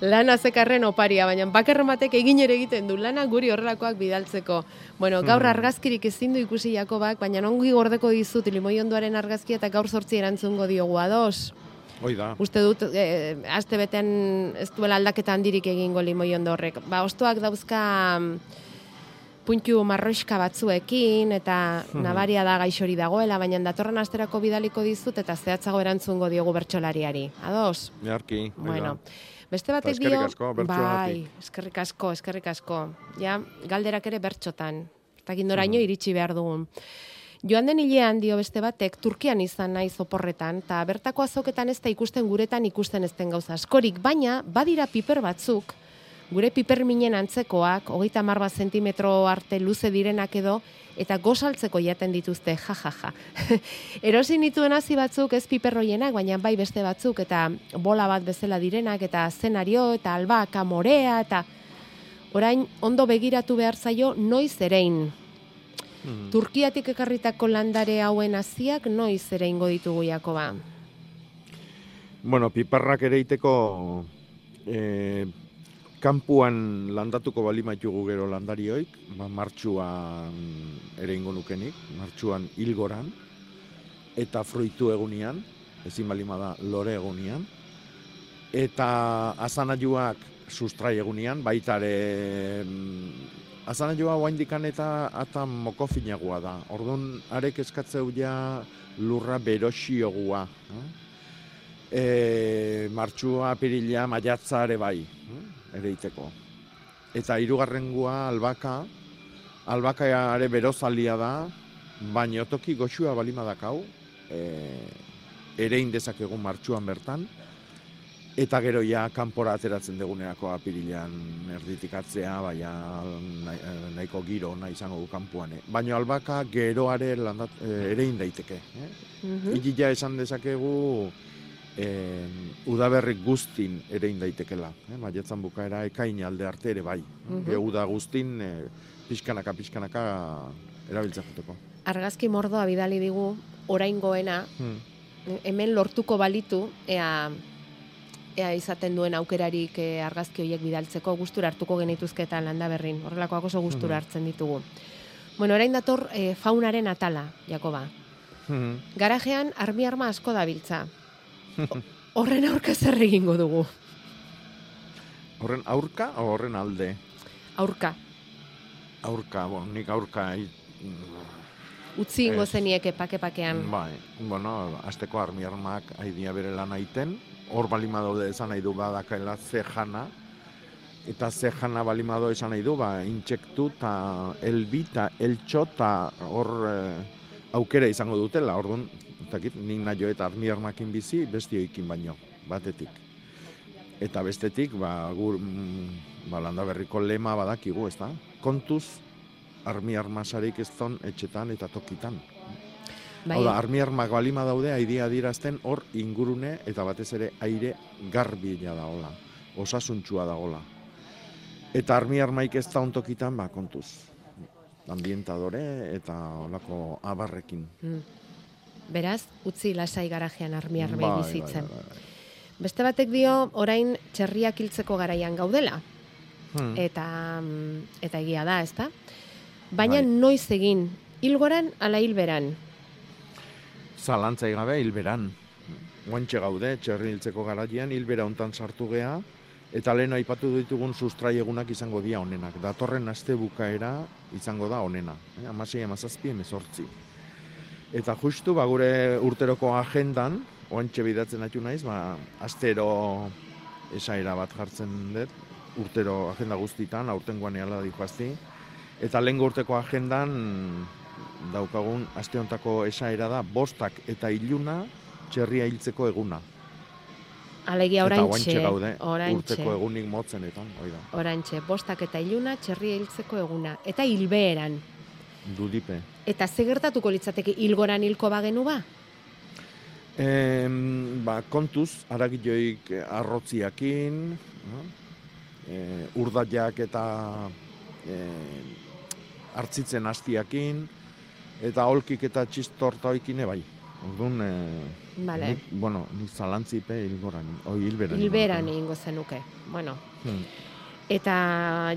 Lana zekarren oparia, baina bakarren batek egin ere egiten du lana guri horrelakoak bidaltzeko. Bueno, gaur Hmm. argazkirik ezin du ikusi Jakobak, baina ongi gordeko dizut limoi ondoaren argazkia eta gaur sortzi erantzungo diogu ados. Hoi da. Uste dut, e, aste betean ez duela aldaketa handirik egingo limoi ondo horrek. Ba, ostoak dauzka puntu marroiska batzuekin, eta Mhm. nabaria da gaixori dagoela, baina datorren asterako bidaliko dizut, eta zehatzago erantzungo diogu bertsolariari. Ados? Da. Bueno, beste batek Eta eskerrik dio... asko, bai, eskerrik asko, eskerrik asko. Ja, galderak ere bertxotan. Eta gindoraino iritsi behar dugun. Joan den hilean dio beste batek, Turkian izan naiz oporretan, eta bertako azoketan ez da ikusten guretan ikusten ez den gauza askorik, baina badira piper batzuk, gure piper minen antzekoak, hogeita mar bat zentimetro arte luze direnak edo, eta gozaltzeko jaten dituzte, ja, ja, ja. Erosi nituen hasi batzuk ez piperroienak, baina bai beste batzuk, eta bola bat bezala direnak, eta zenario, eta albaka, morea, eta orain ondo begiratu behar zaio noiz erein. Hmm. Turkiatik ekarritako landare hauen hasiak noiz ere ingo ditugu Jakoba. Bueno, piparrak ere iteko e, kanpuan landatuko balimaitugu gero landarioik, ba, martxuan ere ingo nukenik, martxuan hilgoran, eta fruitu egunian, ezin balima da lore egunian, eta azanaiuak sustrai egunian, baita ere mm, azanailua oaindikan eta ata mokofinagoa da. Orduan, arek eskatzeu ja lurra beroxiogua. Eh? e, martxua, apirila, maiatza ere bai. Ere iteko. Eta hirugarrengua albaka, albaka are berozalia da, baina toki goxua balima dakau, e, ere indezakegu martxuan bertan, eta gero ja kanpora ateratzen deguneako apirilean erditikatzea, baina nahiko giro nahi izango du kanpuan. Eh? Baina albaka geroare landat, e, ere indaiteke. Eh? Mm esan dezakegu eh, udaberrik guztin ere indaitekela. Eh? Maietzan bukaera ekain alde arte ere bai. Mm -hmm. uda guztin e, pixkanaka, pixkanaka erabiltzen juteko. Argazki mordoa bidali digu, orain goena, hmm. hemen lortuko balitu, ea ea izaten duen aukerarik e, argazki horiek bidaltzeko gustura hartuko genituzketan landa berrin. Horrelakoak oso gustura mhm. hartzen ditugu. Bueno, orain dator e, faunaren atala, Jakoba. Mhm. Garajean armi arma asko dabiltza. Horren aurka zer egingo dugu? Horren aurka o horren alde? Aurka. Aurka, bon, nik aurka... Utzi ingo zeniek epake-pakean. Bai, bueno, azteko armi armak haidia bere lan aiten, hor balima daude esan nahi du badakaela ze jana, eta ze jana balima daude esan nahi du, ba, intsektu eta elbi eta eltxo eta hor eh, aukera izango dutela, orduan, dakit, nik nahi eta armiarmakin bizi, bestioikin baino, batetik. Eta bestetik, ba, gur, mm, ba, landa berriko lema badakigu, ez da? Kontuz, armi armasarik ez etxetan eta tokitan. Bai. Hau da, armi armak balima daude, aidia dirazten hor ingurune eta batez ere aire garbila da hola, osasuntsua da hola. Eta armi armaik ez da ontokitan, ba, kontuz, ambientadore eta olako abarrekin. Mm. Beraz, utzi lasai garajean armi armei bai, bizitzen. Bai, bai, Beste batek dio, orain txerriak hiltzeko garaian gaudela. Hmm. Eta, mm, eta egia da, ezta? Baina noiz egin, hilgoran ala hilberan? zalantzai gabe hilberan. Guantxe gaude, txerri hiltzeko garaian, hilbera hontan sartu gea, eta lehen aipatu ditugun sustraiegunak izango dia honenak. Datorren aste bukaera izango da honena. Eh? Amasei amazazpi emezortzi. Eta justu, ba, gure urteroko agendan, oantxe bidatzen atu naiz, ba, astero esaira bat jartzen dut, urtero agenda guztitan, aurten guaneala dikoazti. Eta lehen urteko agendan, daukagun aste hontako esaera da bostak eta iluna txerria hiltzeko eguna. Alegia oraintxe, oraintxe. Urteko egunik motzen eta, hori da. Oraintxe, bostak eta iluna txerria hiltzeko eguna. Eta hilbeeran. Dudipe. Eta ze gertatuko litzateke hilgoran hilko bagenu ba? E, ba, kontuz, aragioik arrotziakin, e, urdatiak eta e, hartzitzen hastiakin, eta holkik eta txistorta oikine bai. Orduan, e, vale. bueno, ni zalantzipe hilgoran, oi hilberan. Hilberan egingo zenuke, bueno. Hmm. Eta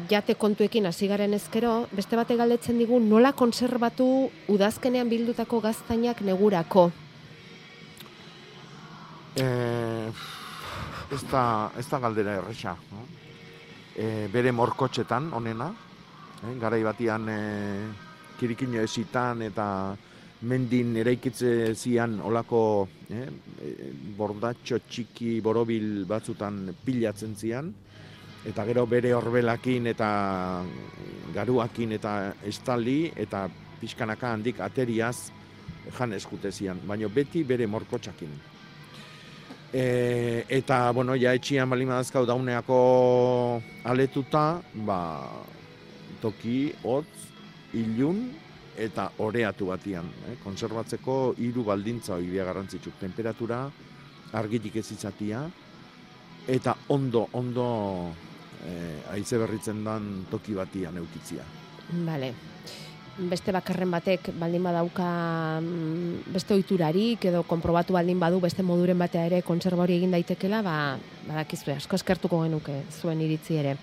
jate kontuekin hasi garen ezkero, beste bate galdetzen digu nola konserbatu udazkenean bildutako gaztainak negurako? E, ez, da, ez da galdera erresa. No? E, bere morkotxetan, onena, eh, garai batian... E, kirikino esitan eta mendin eraikitze zian olako eh, bordatxo txiki borobil batzutan pilatzen zian eta gero bere horbelakin eta garuakin eta estali eta pixkanaka handik ateriaz jan eskute zian, baina beti bere morkotxakin. E, eta, bueno, ja etxian balima dazkau dauneako aletuta, ba, toki, hotz, ilun eta oreatu batian. Eh? Konservatzeko hiru baldintza hori garrantzitsuk. Temperatura, argitik ez izatia, eta ondo, ondo eh, aize berritzen dan toki batian eukitzia. Bale. Beste bakarren batek baldin badauka mm, beste oiturarik edo konprobatu baldin badu beste moduren batea ere konserva hori egin daitekela, ba, badakizu asko eskertuko genuke zuen iritzi ere.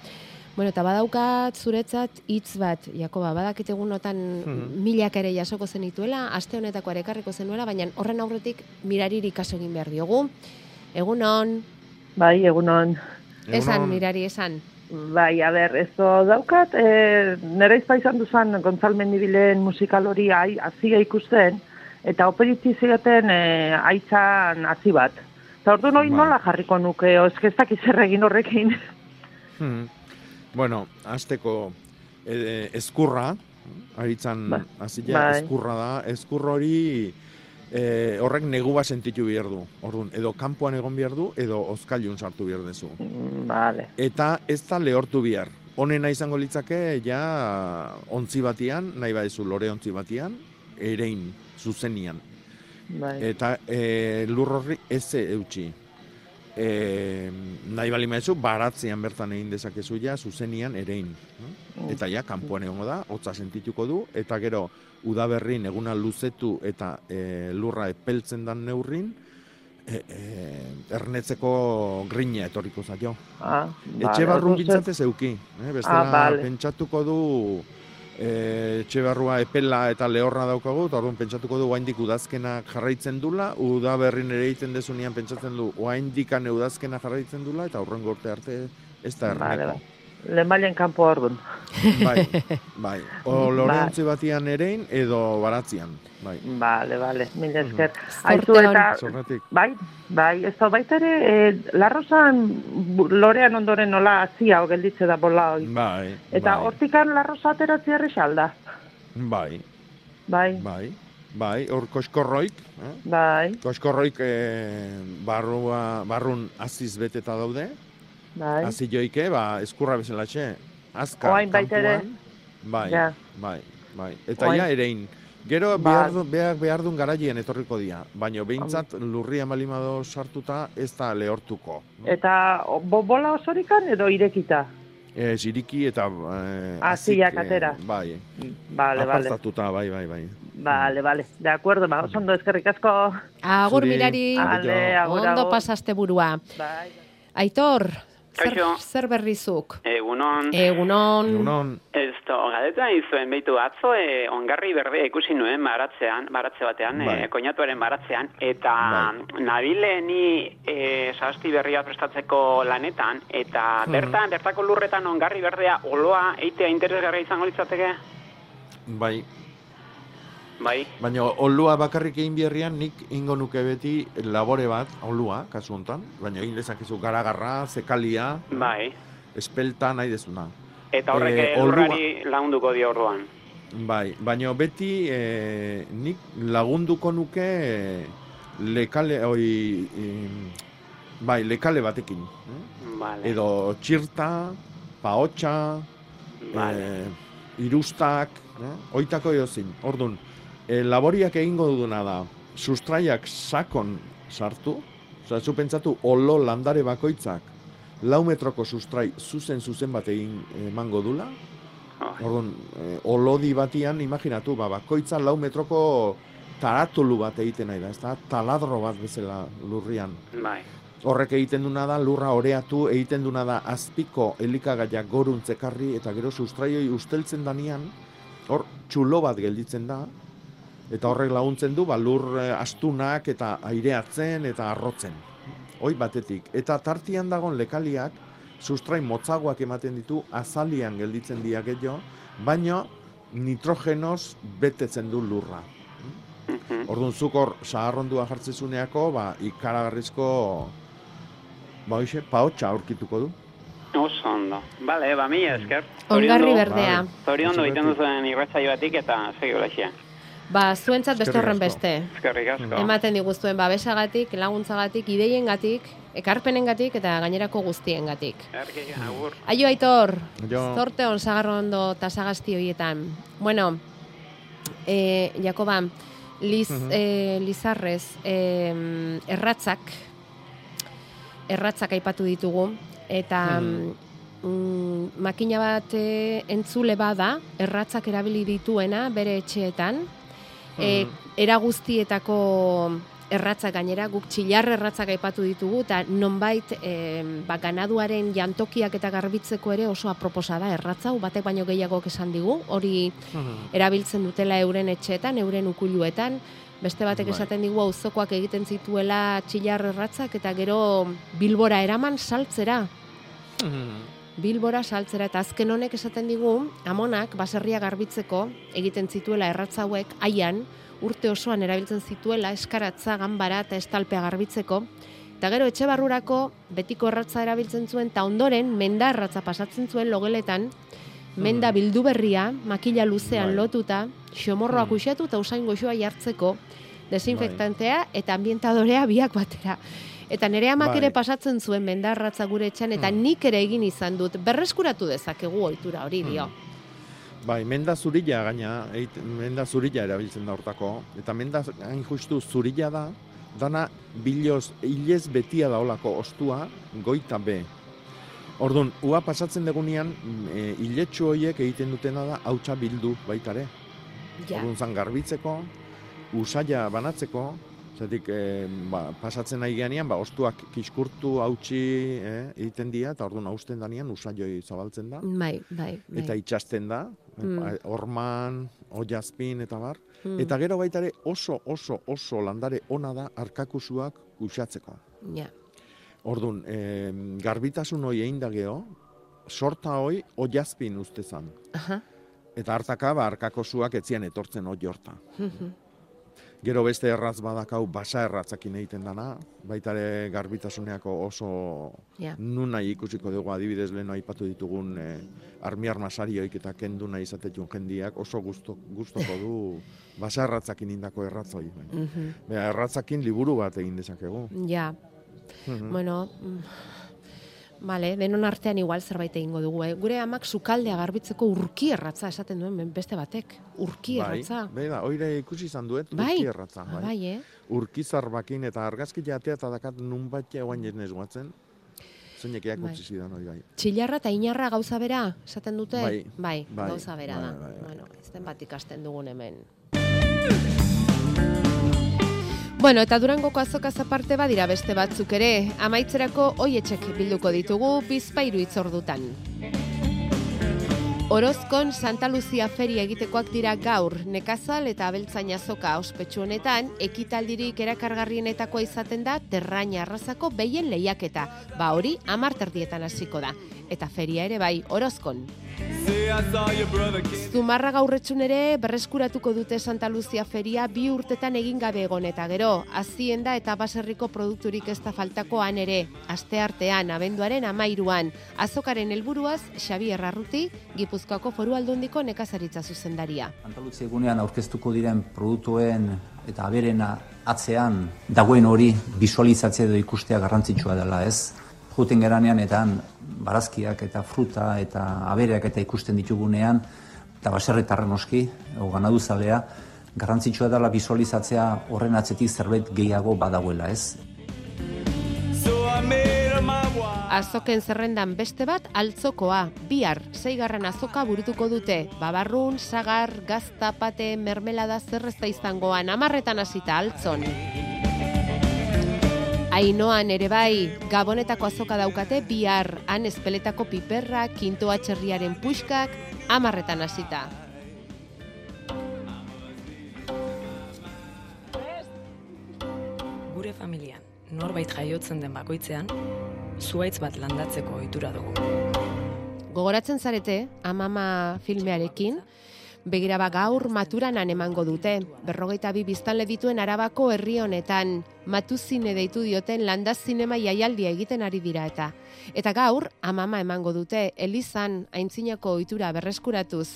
Bueno, eta badaukat zuretzat hitz bat, Jakoba, badakit egunotan mm milak ere jasoko zenituela, aste honetako arekarriko zenuela, baina horren aurretik mirariri kaso egin behar diogu. Egunon. Bai, egunon. Esan, mirari, esan. Bai, a ber, ez daukat, e, nire izpaizan duzan Gonzalmen nibilen musikal hori azia ikusten, eta operitzi zigaten e, aitzan hazi bat. Eta ordu noin bai. nola jarriko nuke, o ez egin horrekin. Hmm. Bueno, azteko e, eskurra, aritzan Ba. azila, Bai. eskurra da, eskur hori e, horrek negua sentitu behar du. Orduan, edo kanpoan egon behar du, edo ozkailun sartu behar dezu. Vale. Eta ez da lehortu behar. Honena izango litzake, ja, ontzi batian, nahi badezu lore ontzi batian, erein, zuzenian. Bai. Eta e, lur horri ez eutxi. E, nahi bali maizu, baratzean bertan egin dezakezu ja, zuzenian erein. Mm. Eta ja, kanpoan egongo da, hotza sentituko du, eta gero, udaberrin eguna luzetu eta e, lurra epeltzen dan neurrin, e, e, ernetzeko grina etorriko zaio. Ah, Etxe vale, barrun orduan bintzat zer- ez euki. Eh? Bestela, Ah, vale. pentsatuko du e, etxe barrua epela eta lehorra daukagu, eta orduan pentsatuko du oaindik udazkena jarraitzen dula, udaberrin ere egiten dezunean pentsatzen du oaindikan udazkena jarraitzen dula, eta horren gorte arte ez da Vale, erneko. bai. Lehenbailen kanpo orduan. Bai, bai. O Bai. loreontzi batian erein edo baratzian. Bai. Vale, vale, mila esker. Zorte Aizu eta... Zorretik. Bai, bai, ez da baita ere, e, larrosan lorean ondoren nola hazia gelditze da bola hoi. Bai, Eta bai, hortikan larrosa ateratzi alda. bai, Bai, bai, bai, hor koskorroik, eh? bai, Koskorroik eh, barrua, barrun aziz beteta daude, bai. joike, ba, eskurra bezalatxe, azkar, Oain baita ere. kanpoan, bai, Ja. bai, bai, eta Oain- ja erein. Gero Ba- behar, du, behar, behar duen garaien etorriko dira, baina behintzat lurria malimado sartuta ez da lehortuko. Eta bo, bola osorikan edo irekita? E, ziriki eta... Eh, Haziak azik, eh, atera. bai, Vale, vale. apartatuta, bai, bai, bai. Vale, vale. De acuerdo, ba, oso ondo eskerrik asko. Agur Zuri. mirari, Ale, agur, ondo agur. pasaste burua. Bai. Aitor, zer, Kaixo. zer berrizuk? Egunon. Egunon. Egunon. Esto, galdetan izuen behitu atzo, e, ongarri berdea ikusi nuen baratzean, baratze batean, Bai. e, koinatuaren baratzean, eta Bai. nabile ni e, sasti berria prestatzeko lanetan, eta Hmm. bertan, bertako lurretan ongarri berdea oloa eitea interesgarria izango litzateke, Bai, bai, Baina olua bakarrik egin biherrian nik ingo nuke beti labore bat, olua, kasu hontan, baina egin dezakezu garagarra, zekalia, bai, espelta nahi dezuna. eta horrek Eh, e, olua- lurrari lagunduko dio orduan. Bai, baina beti eh, nik lagunduko nuke eh, lekale, oi, em, bai, lekale batekin. eh? Vale. Edo txirta, paotxa, Vale. eh, irustak, eh? oitako eozin. Orduan, eh, laboriak egingo duduna da, sustraiak sakon sartu, Osa, zu pentsatu, olo landare bakoitzak, lau metroko sustrai zuzen zuzen bat egin emango dula, Orduan, eh, olodi batian, imaginatu, ba, bakoitza lau metroko taratulu bat egiten nahi da, ez da, taladro bat bezala lurrian. Bai. Horrek egiten duna da, lurra oreatu, egiten duna da, azpiko elikagaiak goruntzekarri, eta gero sustraioi usteltzen danian, hor txulo bat gelditzen da, eta horrek laguntzen du, ba, lur eh, astunak eta aireatzen eta arrotzen. Hoi batetik. Eta tartian dagon lekaliak, sustrai motzagoak ematen ditu, azalian gelditzen dira gehiago, baina nitrogenoz betetzen du lurra. Orduan zuk hor saharrondua jartzezuneako, ba, ikaragarrizko, ba, hoxe, paotxa aurkituko du. Oso ondo. Bale, ba, mila esker. Ongarri berdea. Zoriondo Oso egiten beti. duzuen irratzaio batik eta segi olaxia. Ba, zuentzat beste horren beste. Eskerrik asko. Ematen diguztuen babesagatik, laguntzagatik, ideiengatik, ekarpenengatik eta gainerako guztiengatik. Agur. Aio Aitor, Jo. zorte on sagarrondo eta sagasti horietan. Bueno, eh, Jakoba, Liz, Mhm. eh, Lizarrez, eh, erratzak, erratzak aipatu ditugu, eta Mhm. mm, makina bat eh, entzule bada, erratzak erabili dituena bere etxeetan, e, era guztietako erratzak gainera, guk txillar erratzak aipatu ditugu, eta nonbait e, ba, ganaduaren jantokiak eta garbitzeko ere oso aproposa da erratza, hau batek baino gehiagok esan digu, hori erabiltzen dutela euren etxeetan, euren ukuluetan, beste batek Bai. esaten digu auzokoak egiten zituela txillar erratzak eta gero bilbora eraman saltzera. Bilbora saltzera eta azken honek esaten digu amonak baserria garbitzeko egiten zituela erratza hauek haian urte osoan erabiltzen zituela eskaratza ganbara eta estalpea garbitzeko. Eta gero etxe barrurako betiko erratza erabiltzen zuen, eta ondoren menda erratza pasatzen zuen logeletan, menda bildu berria, makila luzean Bai. lotuta, xomorroak uxatu eta usain goxoa jartzeko, desinfektantea eta ambientadorea biak batera. Eta nire amak Bai. ere pasatzen zuen mendarratza gure etxan, eta nik ere egin izan dut, berreskuratu dezakegu ohitura hori dio. Bai, menda zurila gaina, eit, menda zurila erabiltzen da hortako, eta menda hain justu zurila da, dana biloz, hilez betia da olako ostua, goita be. Orduan, ua pasatzen degunean, e, hiletxu horiek egiten dutena da, hautsa bildu baitare. Ja. Orduan zan garbitzeko, usaila banatzeko, Zetik, e, ba, pasatzen nahi geanean, ba, ostuak kiskurtu hautsi eh, egiten dira, eta orduan hausten danean usaioi zabaltzen da. Bai, bai, bai. Eta itxasten da, Mm. mm. orman, oiazpin eta bar. Mm. Eta gero baita ere oso, oso, oso landare ona da arkakusuak usatzeko. Ja. Orduan, e, garbitasun hoi egin da geho, sorta hoi oiazpin uste zan. Aha. Eta hartaka, ba, arkakosuak etzian etortzen hoi horta. Mhm. Gero beste erratz badakau basa erratzakin egiten dana, baita ere garbitasuneako oso Ja. nun ikusiko dugu adibidez lehen aipatu ditugun eh, armiar masarioik eta kendu nahi izatetun jendiak oso gusto, gustoko du basa erratzakin indako erratzoi. Bai. Mhm. Bea, erratzakin liburu bat egin dezakegu. Ja. Mhm. Bueno, mm, Vale, denon artean igual zerbait egingo dugu. Eh? Gure amak sukaldea garbitzeko urki erratza esaten duen beste batek. Urki erratza. Bai, da, oire ikusi izan duet, Bai. urki erratza. Ah, bai, eh? Urki zarbakin eta argazki jatea eta dakat nun bat jagoan jenez guatzen. Zeinekeak Bai. utzi zidan hori bai. Txilarra eta inarra gauza bera, esaten dute? Bai, bai, bai, gauza bera bai, da. bai, bai. Bueno, ez den bat ikasten dugun hemen. Bueno, eta Durangoko azokaz aparte badira beste batzuk ere, amaitzerako oietxek bilduko ditugu bizpairu itzordutan. Orozkon Santa Lucia feria egitekoak dira gaur, nekazal eta abeltzain azoka ospetsu honetan, ekitaldirik erakargarrienetakoa izaten da terraina arrazako behien lehiaketa. Ba hori, amarterdietan hasiko da. Eta feria ere bai, Orozkon. Zumarra gaurretxun ere berreskuratuko dute Santa Lucia feria bi urtetan egin gabe egon eta gero, hazienda eta baserriko produkturik ez da faltako han ere, aste artean, abenduaren amairuan, azokaren helburuaz Xabier Arruti, Gipuzkoako foru aldundiko nekazaritza zuzendaria. Antalutzi egunean aurkeztuko diren produktuen eta aberen atzean dagoen hori visualizatzea edo ikustea garrantzitsua dela, ez? Juten geranean eta barazkiak eta fruta eta abereak eta ikusten ditugunean eta baserritarren noski, o ganaduzalea, garrantzitsua dela visualizatzea horren atzetik zerbait gehiago badagoela, ez? Azoken zerrendan beste bat altzokoa, bihar, zeigarren azoka burutuko dute. Babarrun, sagar, gazta, pate, mermelada zerrezta izangoan, amarretan hasita altzon. Ainoan ere bai, gabonetako azoka daukate bihar, han espeletako piperra, kintoa txerriaren puxkak, amarretan hasita. Gure familian, norbait jaiotzen den bakoitzean, zuaitz bat landatzeko ohitura dugu. Gogoratzen zarete, amama filmearekin, begira ba gaur maturanan emango dute. Berrogeita bi biztanle dituen arabako herri honetan, matuzine deitu dioten landaz zinema jaialdia egiten ari dira eta. Eta gaur, amama emango dute, Elizan aintzinako ohitura berreskuratuz.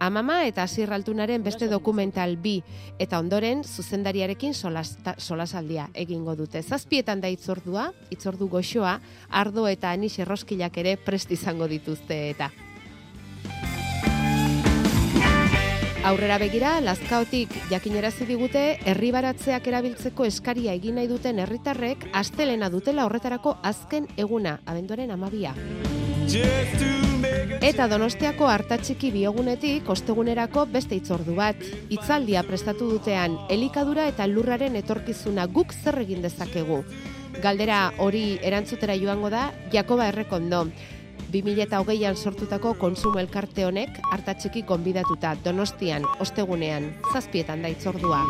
Amama eta Asirraltunaren beste dokumental bi, eta ondoren zuzendariarekin solasaldia egingo dute. Zazpietan da itzordua, itzordu goxoa, ardo eta anis erroskilak ere prest izango dituzte eta. Aurrera begira, Lazkaotik jakinerazi digute herribaratzeak erabiltzeko eskaria egin nahi duten herritarrek astelena dutela horretarako azken eguna, abenduaren amabia. Eta Donostiako hartatxiki biogunetik ostegunerako beste itzordu bat. Itzaldia prestatu dutean elikadura eta lurraren etorkizuna guk zer egin dezakegu. Galdera hori erantzutera joango da Jakoba Errekondo. 2008an sortutako konsumo elkarte honek hartatxiki konbidatuta Donostian ostegunean zazpietan da itzordua.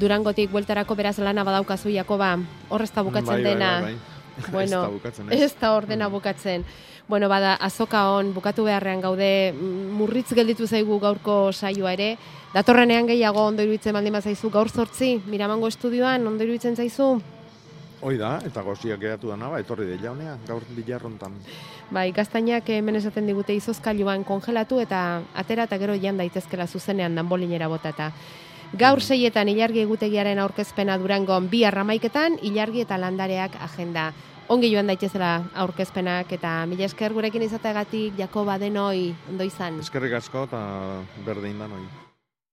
Durangotik bueltarako beraz lana badaukazu Jakoba. Horrezta bukatzen Bai, bai, dena. bai, bai. Bueno, ez da bukatzen, ez. da ordena bukatzen. Bueno, bada, azoka hon, bukatu beharrean gaude, mm, murritz gelditu zaigu gaurko saioa ere. Datorrenean gehiago ondo iruditzen baldin bazaizu gaur sortzi, Miramango estudioan ondo iruditzen zaizu? Hoi da, eta goziak geratu dana, ba, etorri de jaunea, gaur bilarrontan. Bai, gaztainak hemen esaten digute izozkailuan kongelatu eta atera eta gero jan daitezkela zuzenean danbolinera botata. Gaur seietan ilargi egutegiaren aurkezpena durangon bi arramaiketan, ilargi eta landareak agenda. Ongi joan daitezela aurkezpenak eta mila esker gurekin izateagatik Jakoba denoi ondo izan. Eskerrik asko eta berdin da noi.